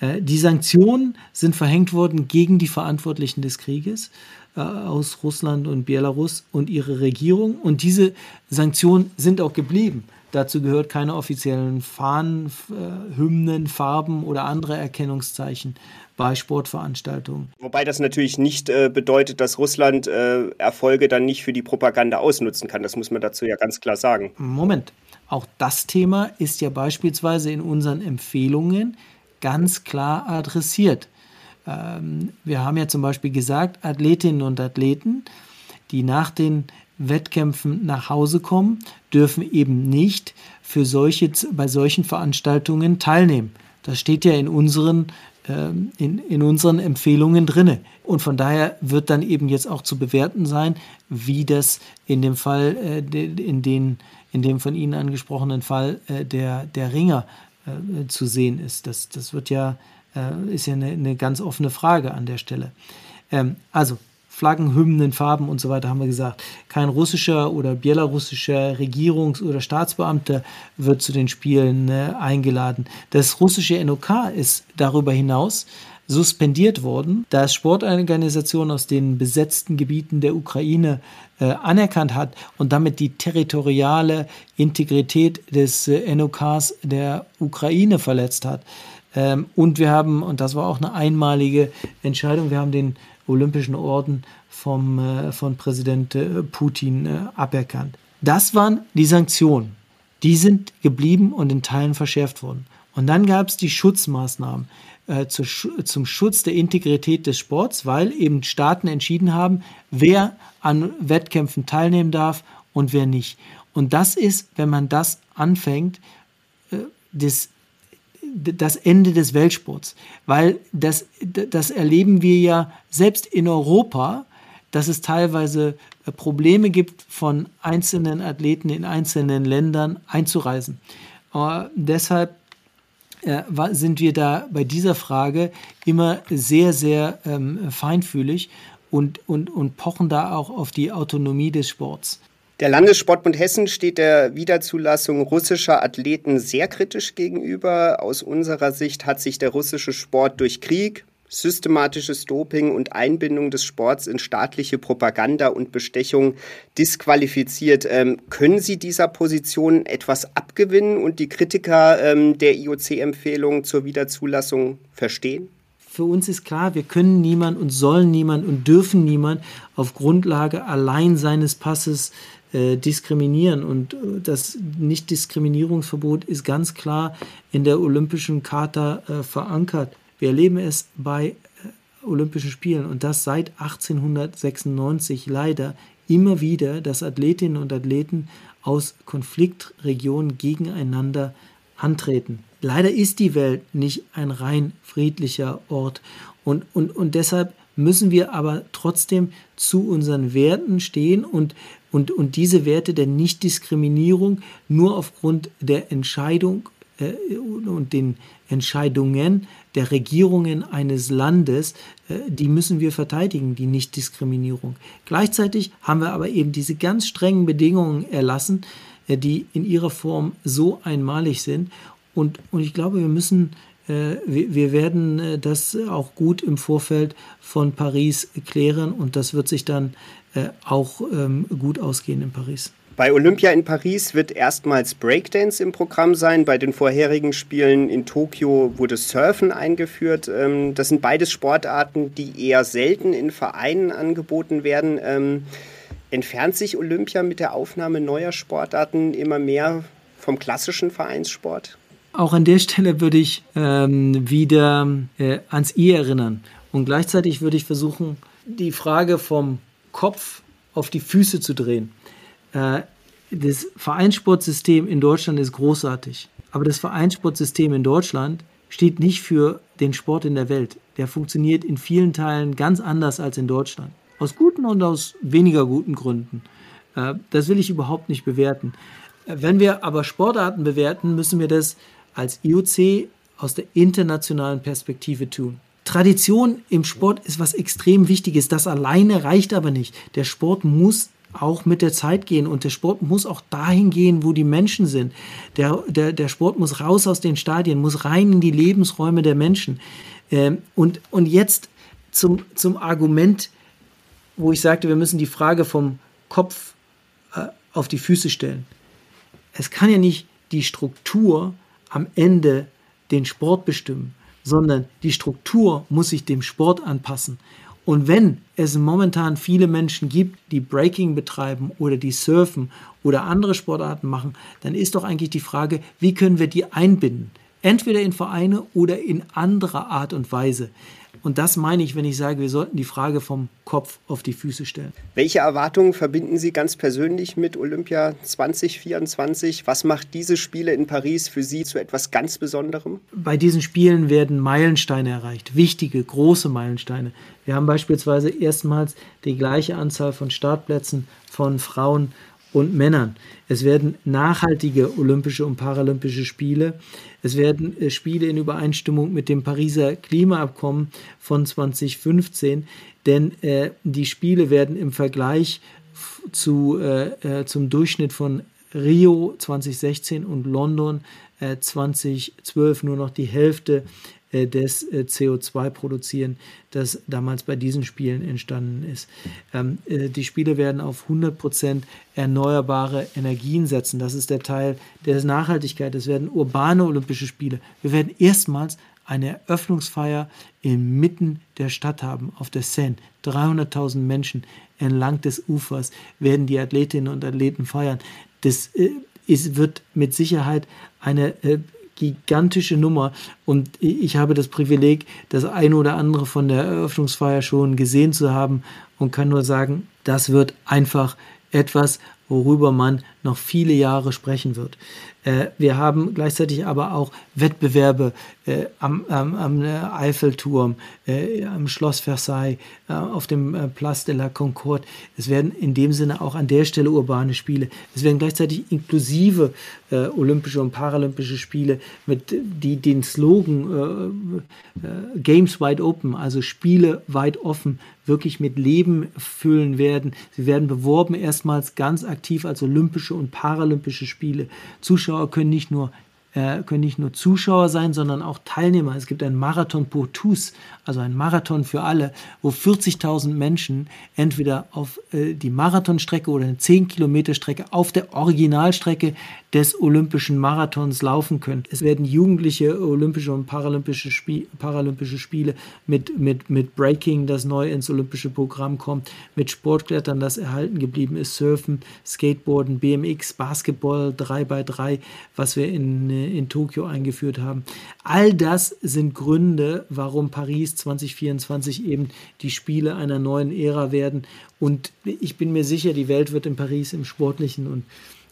Äh, die Sanktionen sind verhängt worden gegen die Verantwortlichen des Krieges äh, aus Russland und Belarus und ihre Regierung. Und diese Sanktionen sind auch geblieben. Dazu gehört keine offiziellen Fahnen, äh, Hymnen, Farben oder andere Erkennungszeichen bei Sportveranstaltungen. Wobei das natürlich nicht äh, bedeutet, dass Russland äh, Erfolge dann nicht für die Propaganda ausnutzen kann. Das muss man dazu ja ganz klar sagen. Moment. Auch das Thema ist ja beispielsweise in unseren Empfehlungen ganz klar adressiert. Ähm, wir haben ja zum Beispiel gesagt, Athletinnen und Athleten, die nach den Wettkämpfen nach Hause kommen, dürfen eben nicht für solche, bei solchen Veranstaltungen teilnehmen. Das steht ja in unseren ähm, in, in unseren Empfehlungen drin. Und von daher wird dann eben jetzt auch zu bewerten sein, wie das in dem Fall, äh, in, den, in dem von Ihnen angesprochenen Fall äh, der, der Ringer äh, zu sehen ist. Das, das wird ja, ist ja eine, eine ganz offene Frage an der Stelle. Ähm, also Flaggen, Hymnen, Farben und so weiter haben wir gesagt. Kein russischer oder belarussischer Regierungs- oder Staatsbeamter wird zu den Spielen äh, eingeladen. Das russische NOK ist darüber hinaus suspendiert worden, da es Sportorganisationen aus den besetzten Gebieten der Ukraine äh, anerkannt hat und damit die territoriale Integrität des äh, NOKs der Ukraine verletzt hat. Ähm, und wir haben, und das war auch eine einmalige Entscheidung, wir haben den Olympischen Orden vom, äh, von Präsident äh, Putin äh, aberkannt. Das waren die Sanktionen. Die sind geblieben und in Teilen verschärft worden. Und dann gab es die Schutzmaßnahmen äh, zu, zum Schutz der Integrität des Sports, weil eben Staaten entschieden haben, wer an Wettkämpfen teilnehmen darf und wer nicht. Und das ist, wenn man das anfängt, äh, das das Ende des Weltsports, weil das, das erleben wir ja selbst in Europa, dass es teilweise äh, Probleme gibt, von einzelnen Athleten in einzelnen Ländern einzureisen. Deshalb äh, sind wir da bei dieser Frage immer sehr, sehr ähm, feinfühlig und, und, und pochen da auch auf die Autonomie des Sports. Der Landessportbund Hessen steht der Wiederzulassung russischer Athleten sehr kritisch gegenüber. Aus unserer Sicht hat sich der russische Sport durch Krieg, systematisches Doping und Einbindung des Sports in staatliche Propaganda und Bestechung disqualifiziert. Ähm, können Sie dieser Position etwas abgewinnen und die Kritiker ähm, der IOC-Empfehlung zur Wiederzulassung verstehen? Für uns ist klar, wir können niemand und sollen niemand und dürfen niemand auf Grundlage allein seines Passes äh, diskriminieren. Und äh, das Nichtdiskriminierungsverbot ist ganz klar in der Olympischen Charta äh, verankert. Wir erleben es bei äh, Olympischen Spielen und das seit 1896 leider immer wieder, dass Athletinnen und Athleten aus Konfliktregionen gegeneinander antreten. Leider ist die Welt nicht ein rein friedlicher Ort und, und, und deshalb müssen wir aber trotzdem zu unseren Werten stehen und, und, und diese Werte der Nichtdiskriminierung nur aufgrund der Entscheidung und den Entscheidungen der Regierungen eines Landes, äh, die müssen wir verteidigen, die Nichtdiskriminierung. Gleichzeitig haben wir aber eben diese ganz strengen Bedingungen erlassen, äh, die in ihrer Form so einmalig sind. Und, und ich glaube, wir müssen äh, wir werden äh, das auch gut im Vorfeld von Paris klären und das wird sich dann äh, auch ähm, gut ausgehen in Paris. Bei Olympia in Paris wird erstmals Breakdance im Programm sein. Bei den vorherigen Spielen in Tokio wurde Surfen eingeführt. Ähm, das sind beides Sportarten, die eher selten in Vereinen angeboten werden. Ähm, entfernt sich Olympia mit der Aufnahme neuer Sportarten immer mehr vom klassischen Vereinssport? Auch an der Stelle würde ich ähm, wieder äh, ans I erinnern. Und gleichzeitig würde ich versuchen, die Frage vom Kopf auf die Füße zu drehen. Äh, das Vereinssportsystem in Deutschland ist großartig. Aber das Vereinssportsystem in Deutschland steht nicht für den Sport in der Welt. Der funktioniert in vielen Teilen ganz anders als in Deutschland. Aus guten und aus weniger guten Gründen. Äh, das will ich überhaupt nicht bewerten. Wenn wir aber Sportarten bewerten, müssen wir das als IOC aus der internationalen Perspektive tun. Tradition im Sport ist was extrem Wichtiges. Das alleine reicht aber nicht. Der Sport muss auch mit der Zeit gehen und der Sport muss auch dahin gehen, wo die Menschen sind. Der, der, der Sport muss raus aus den Stadien, muss rein in die Lebensräume der Menschen. Ähm, und, und jetzt zum, zum Argument, wo ich sagte, wir müssen die Frage vom Kopf äh, auf die Füße stellen. Es kann ja nicht die Struktur am Ende den Sport bestimmen, sondern die Struktur muss sich dem Sport anpassen. Und wenn es momentan viele Menschen gibt, die Breaking betreiben oder die surfen oder andere Sportarten machen, dann ist doch eigentlich die Frage, wie können wir die einbinden? Entweder in Vereine oder in anderer Art und Weise. Und das meine ich, wenn ich sage, wir sollten die Frage vom Kopf auf die Füße stellen. Welche Erwartungen verbinden Sie ganz persönlich mit Olympia 2024? Was macht diese Spiele in Paris für Sie zu etwas ganz Besonderem? Bei diesen Spielen werden Meilensteine erreicht, wichtige, große Meilensteine. Wir haben beispielsweise erstmals die gleiche Anzahl von Startplätzen von Frauen und Männern. Es werden nachhaltige Olympische und Paralympische Spiele. Es werden äh, Spiele in Übereinstimmung mit dem Pariser Klimaabkommen von 2015, denn äh, die Spiele werden im Vergleich zu, äh, äh, zum Durchschnitt von Rio 2016 und London 2012 äh, nur noch die Hälfte des äh, CO2 produzieren, das damals bei diesen Spielen entstanden ist. Ähm, äh, die Spiele werden auf 100% erneuerbare Energien setzen. Das ist der Teil der Nachhaltigkeit. Es werden urbane Olympische Spiele. Wir werden erstmals eine Eröffnungsfeier inmitten der Stadt haben, auf der Seine. 300.000 Menschen entlang des Ufers werden die Athletinnen und Athleten feiern. Das äh, ist, wird mit Sicherheit eine äh, gigantische Nummer. Und ich habe das Privileg, das eine oder andere von der Eröffnungsfeier schon gesehen zu haben und kann nur sagen, das wird einfach etwas, worüber man noch viele Jahre sprechen wird. Äh, wir haben gleichzeitig aber auch Wettbewerbe äh, am, am, am Eiffelturm, äh, am Schloss Versailles, äh, auf dem äh, Place de la Concorde. Es werden in dem Sinne auch an der Stelle urbane Spiele. Es werden gleichzeitig inklusive äh, olympische und paralympische Spiele mit die den Slogan Games Wide Open, also Spiele weit offen, wirklich mit Leben füllen werden. Sie werden beworben erstmals ganz aktiv als Olympische und Paralympische Spiele. Zuschauer können nicht nur äh, können nicht nur Zuschauer sein, sondern auch Teilnehmer. Es gibt einen Marathon pour tous, also ein Marathon für alle, wo 40.000 Menschen entweder auf äh, die Marathonstrecke oder eine 10-Kilometer-Strecke auf der Originalstrecke des Olympischen Marathons laufen können. Es werden jugendliche Olympische und Paralympische, Spie Paralympische Spiele mit, mit, mit Breaking, das neu ins Olympische Programm kommt, mit Sportklettern, das erhalten geblieben ist, Surfen, Skateboarden, BMX, Basketball, 3x3, was wir in äh, in Tokio eingeführt haben. All das sind Gründe, warum Paris 2024 eben die Spiele einer neuen Ära werden. Und ich bin mir sicher, die Welt wird in Paris im sportlichen und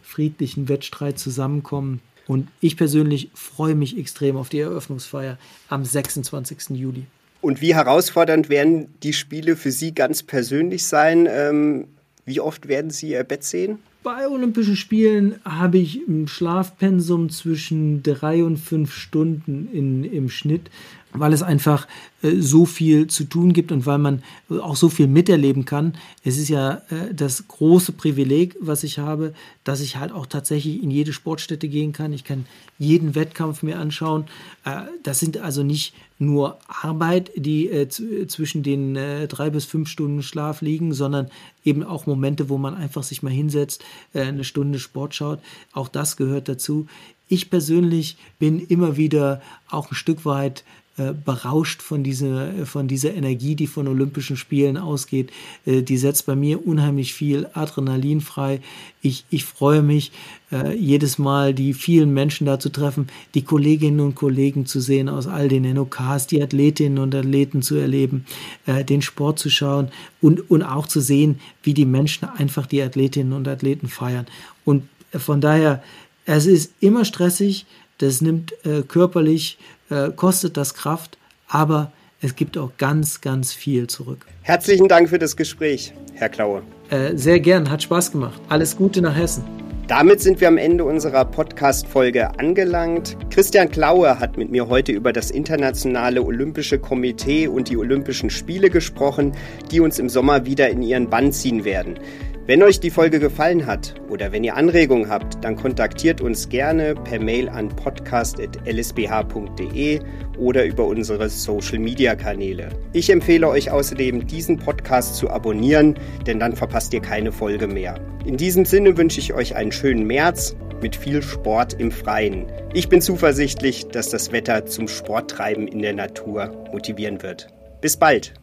friedlichen Wettstreit zusammenkommen. Und ich persönlich freue mich extrem auf die Eröffnungsfeier am 26. Juli. Und wie herausfordernd werden die Spiele für Sie ganz persönlich sein? Ähm, wie oft werden Sie Ihr Bett sehen? Bei Olympischen Spielen habe ich ein Schlafpensum zwischen drei und fünf Stunden in, im Schnitt weil es einfach äh, so viel zu tun gibt und weil man auch so viel miterleben kann. Es ist ja äh, das große Privileg, was ich habe, dass ich halt auch tatsächlich in jede Sportstätte gehen kann. Ich kann jeden Wettkampf mir anschauen. Äh, das sind also nicht nur Arbeit, die äh, zwischen den äh, drei bis fünf Stunden Schlaf liegen, sondern eben auch Momente, wo man einfach sich mal hinsetzt, äh, eine Stunde Sport schaut. Auch das gehört dazu. Ich persönlich bin immer wieder auch ein Stück weit äh, berauscht von dieser, von dieser Energie, die von Olympischen Spielen ausgeht. Äh, die setzt bei mir unheimlich viel Adrenalin frei. Ich, ich freue mich äh, jedes Mal, die vielen Menschen da zu treffen, die Kolleginnen und Kollegen zu sehen aus all den NOKs, die Athletinnen und Athleten zu erleben, den Sport zu schauen und, und auch zu sehen, wie die Menschen einfach die Athletinnen und Athleten feiern. Und von daher, es ist immer stressig, das nimmt äh, körperlich äh, kostet das Kraft, aber es gibt auch ganz, ganz viel zurück. Herzlichen Dank für das Gespräch, Herr Klaue. Äh, sehr gern, hat Spaß gemacht. Alles Gute nach Hessen. Damit sind wir am Ende unserer Podcast-Folge angelangt. Christian Klaue hat mit mir heute über das Internationale Olympische Komitee und die Olympischen Spiele gesprochen, die uns im Sommer wieder in ihren Bann ziehen werden. Wenn euch die Folge gefallen hat oder wenn ihr Anregungen habt, dann kontaktiert uns gerne per Mail an podcast.lsbh.de oder über unsere Social-Media-Kanäle. Ich empfehle euch außerdem, diesen Podcast zu abonnieren, denn dann verpasst ihr keine Folge mehr. In diesem Sinne wünsche ich euch einen schönen März mit viel Sport im Freien. Ich bin zuversichtlich, dass das Wetter zum Sporttreiben in der Natur motivieren wird. Bis bald!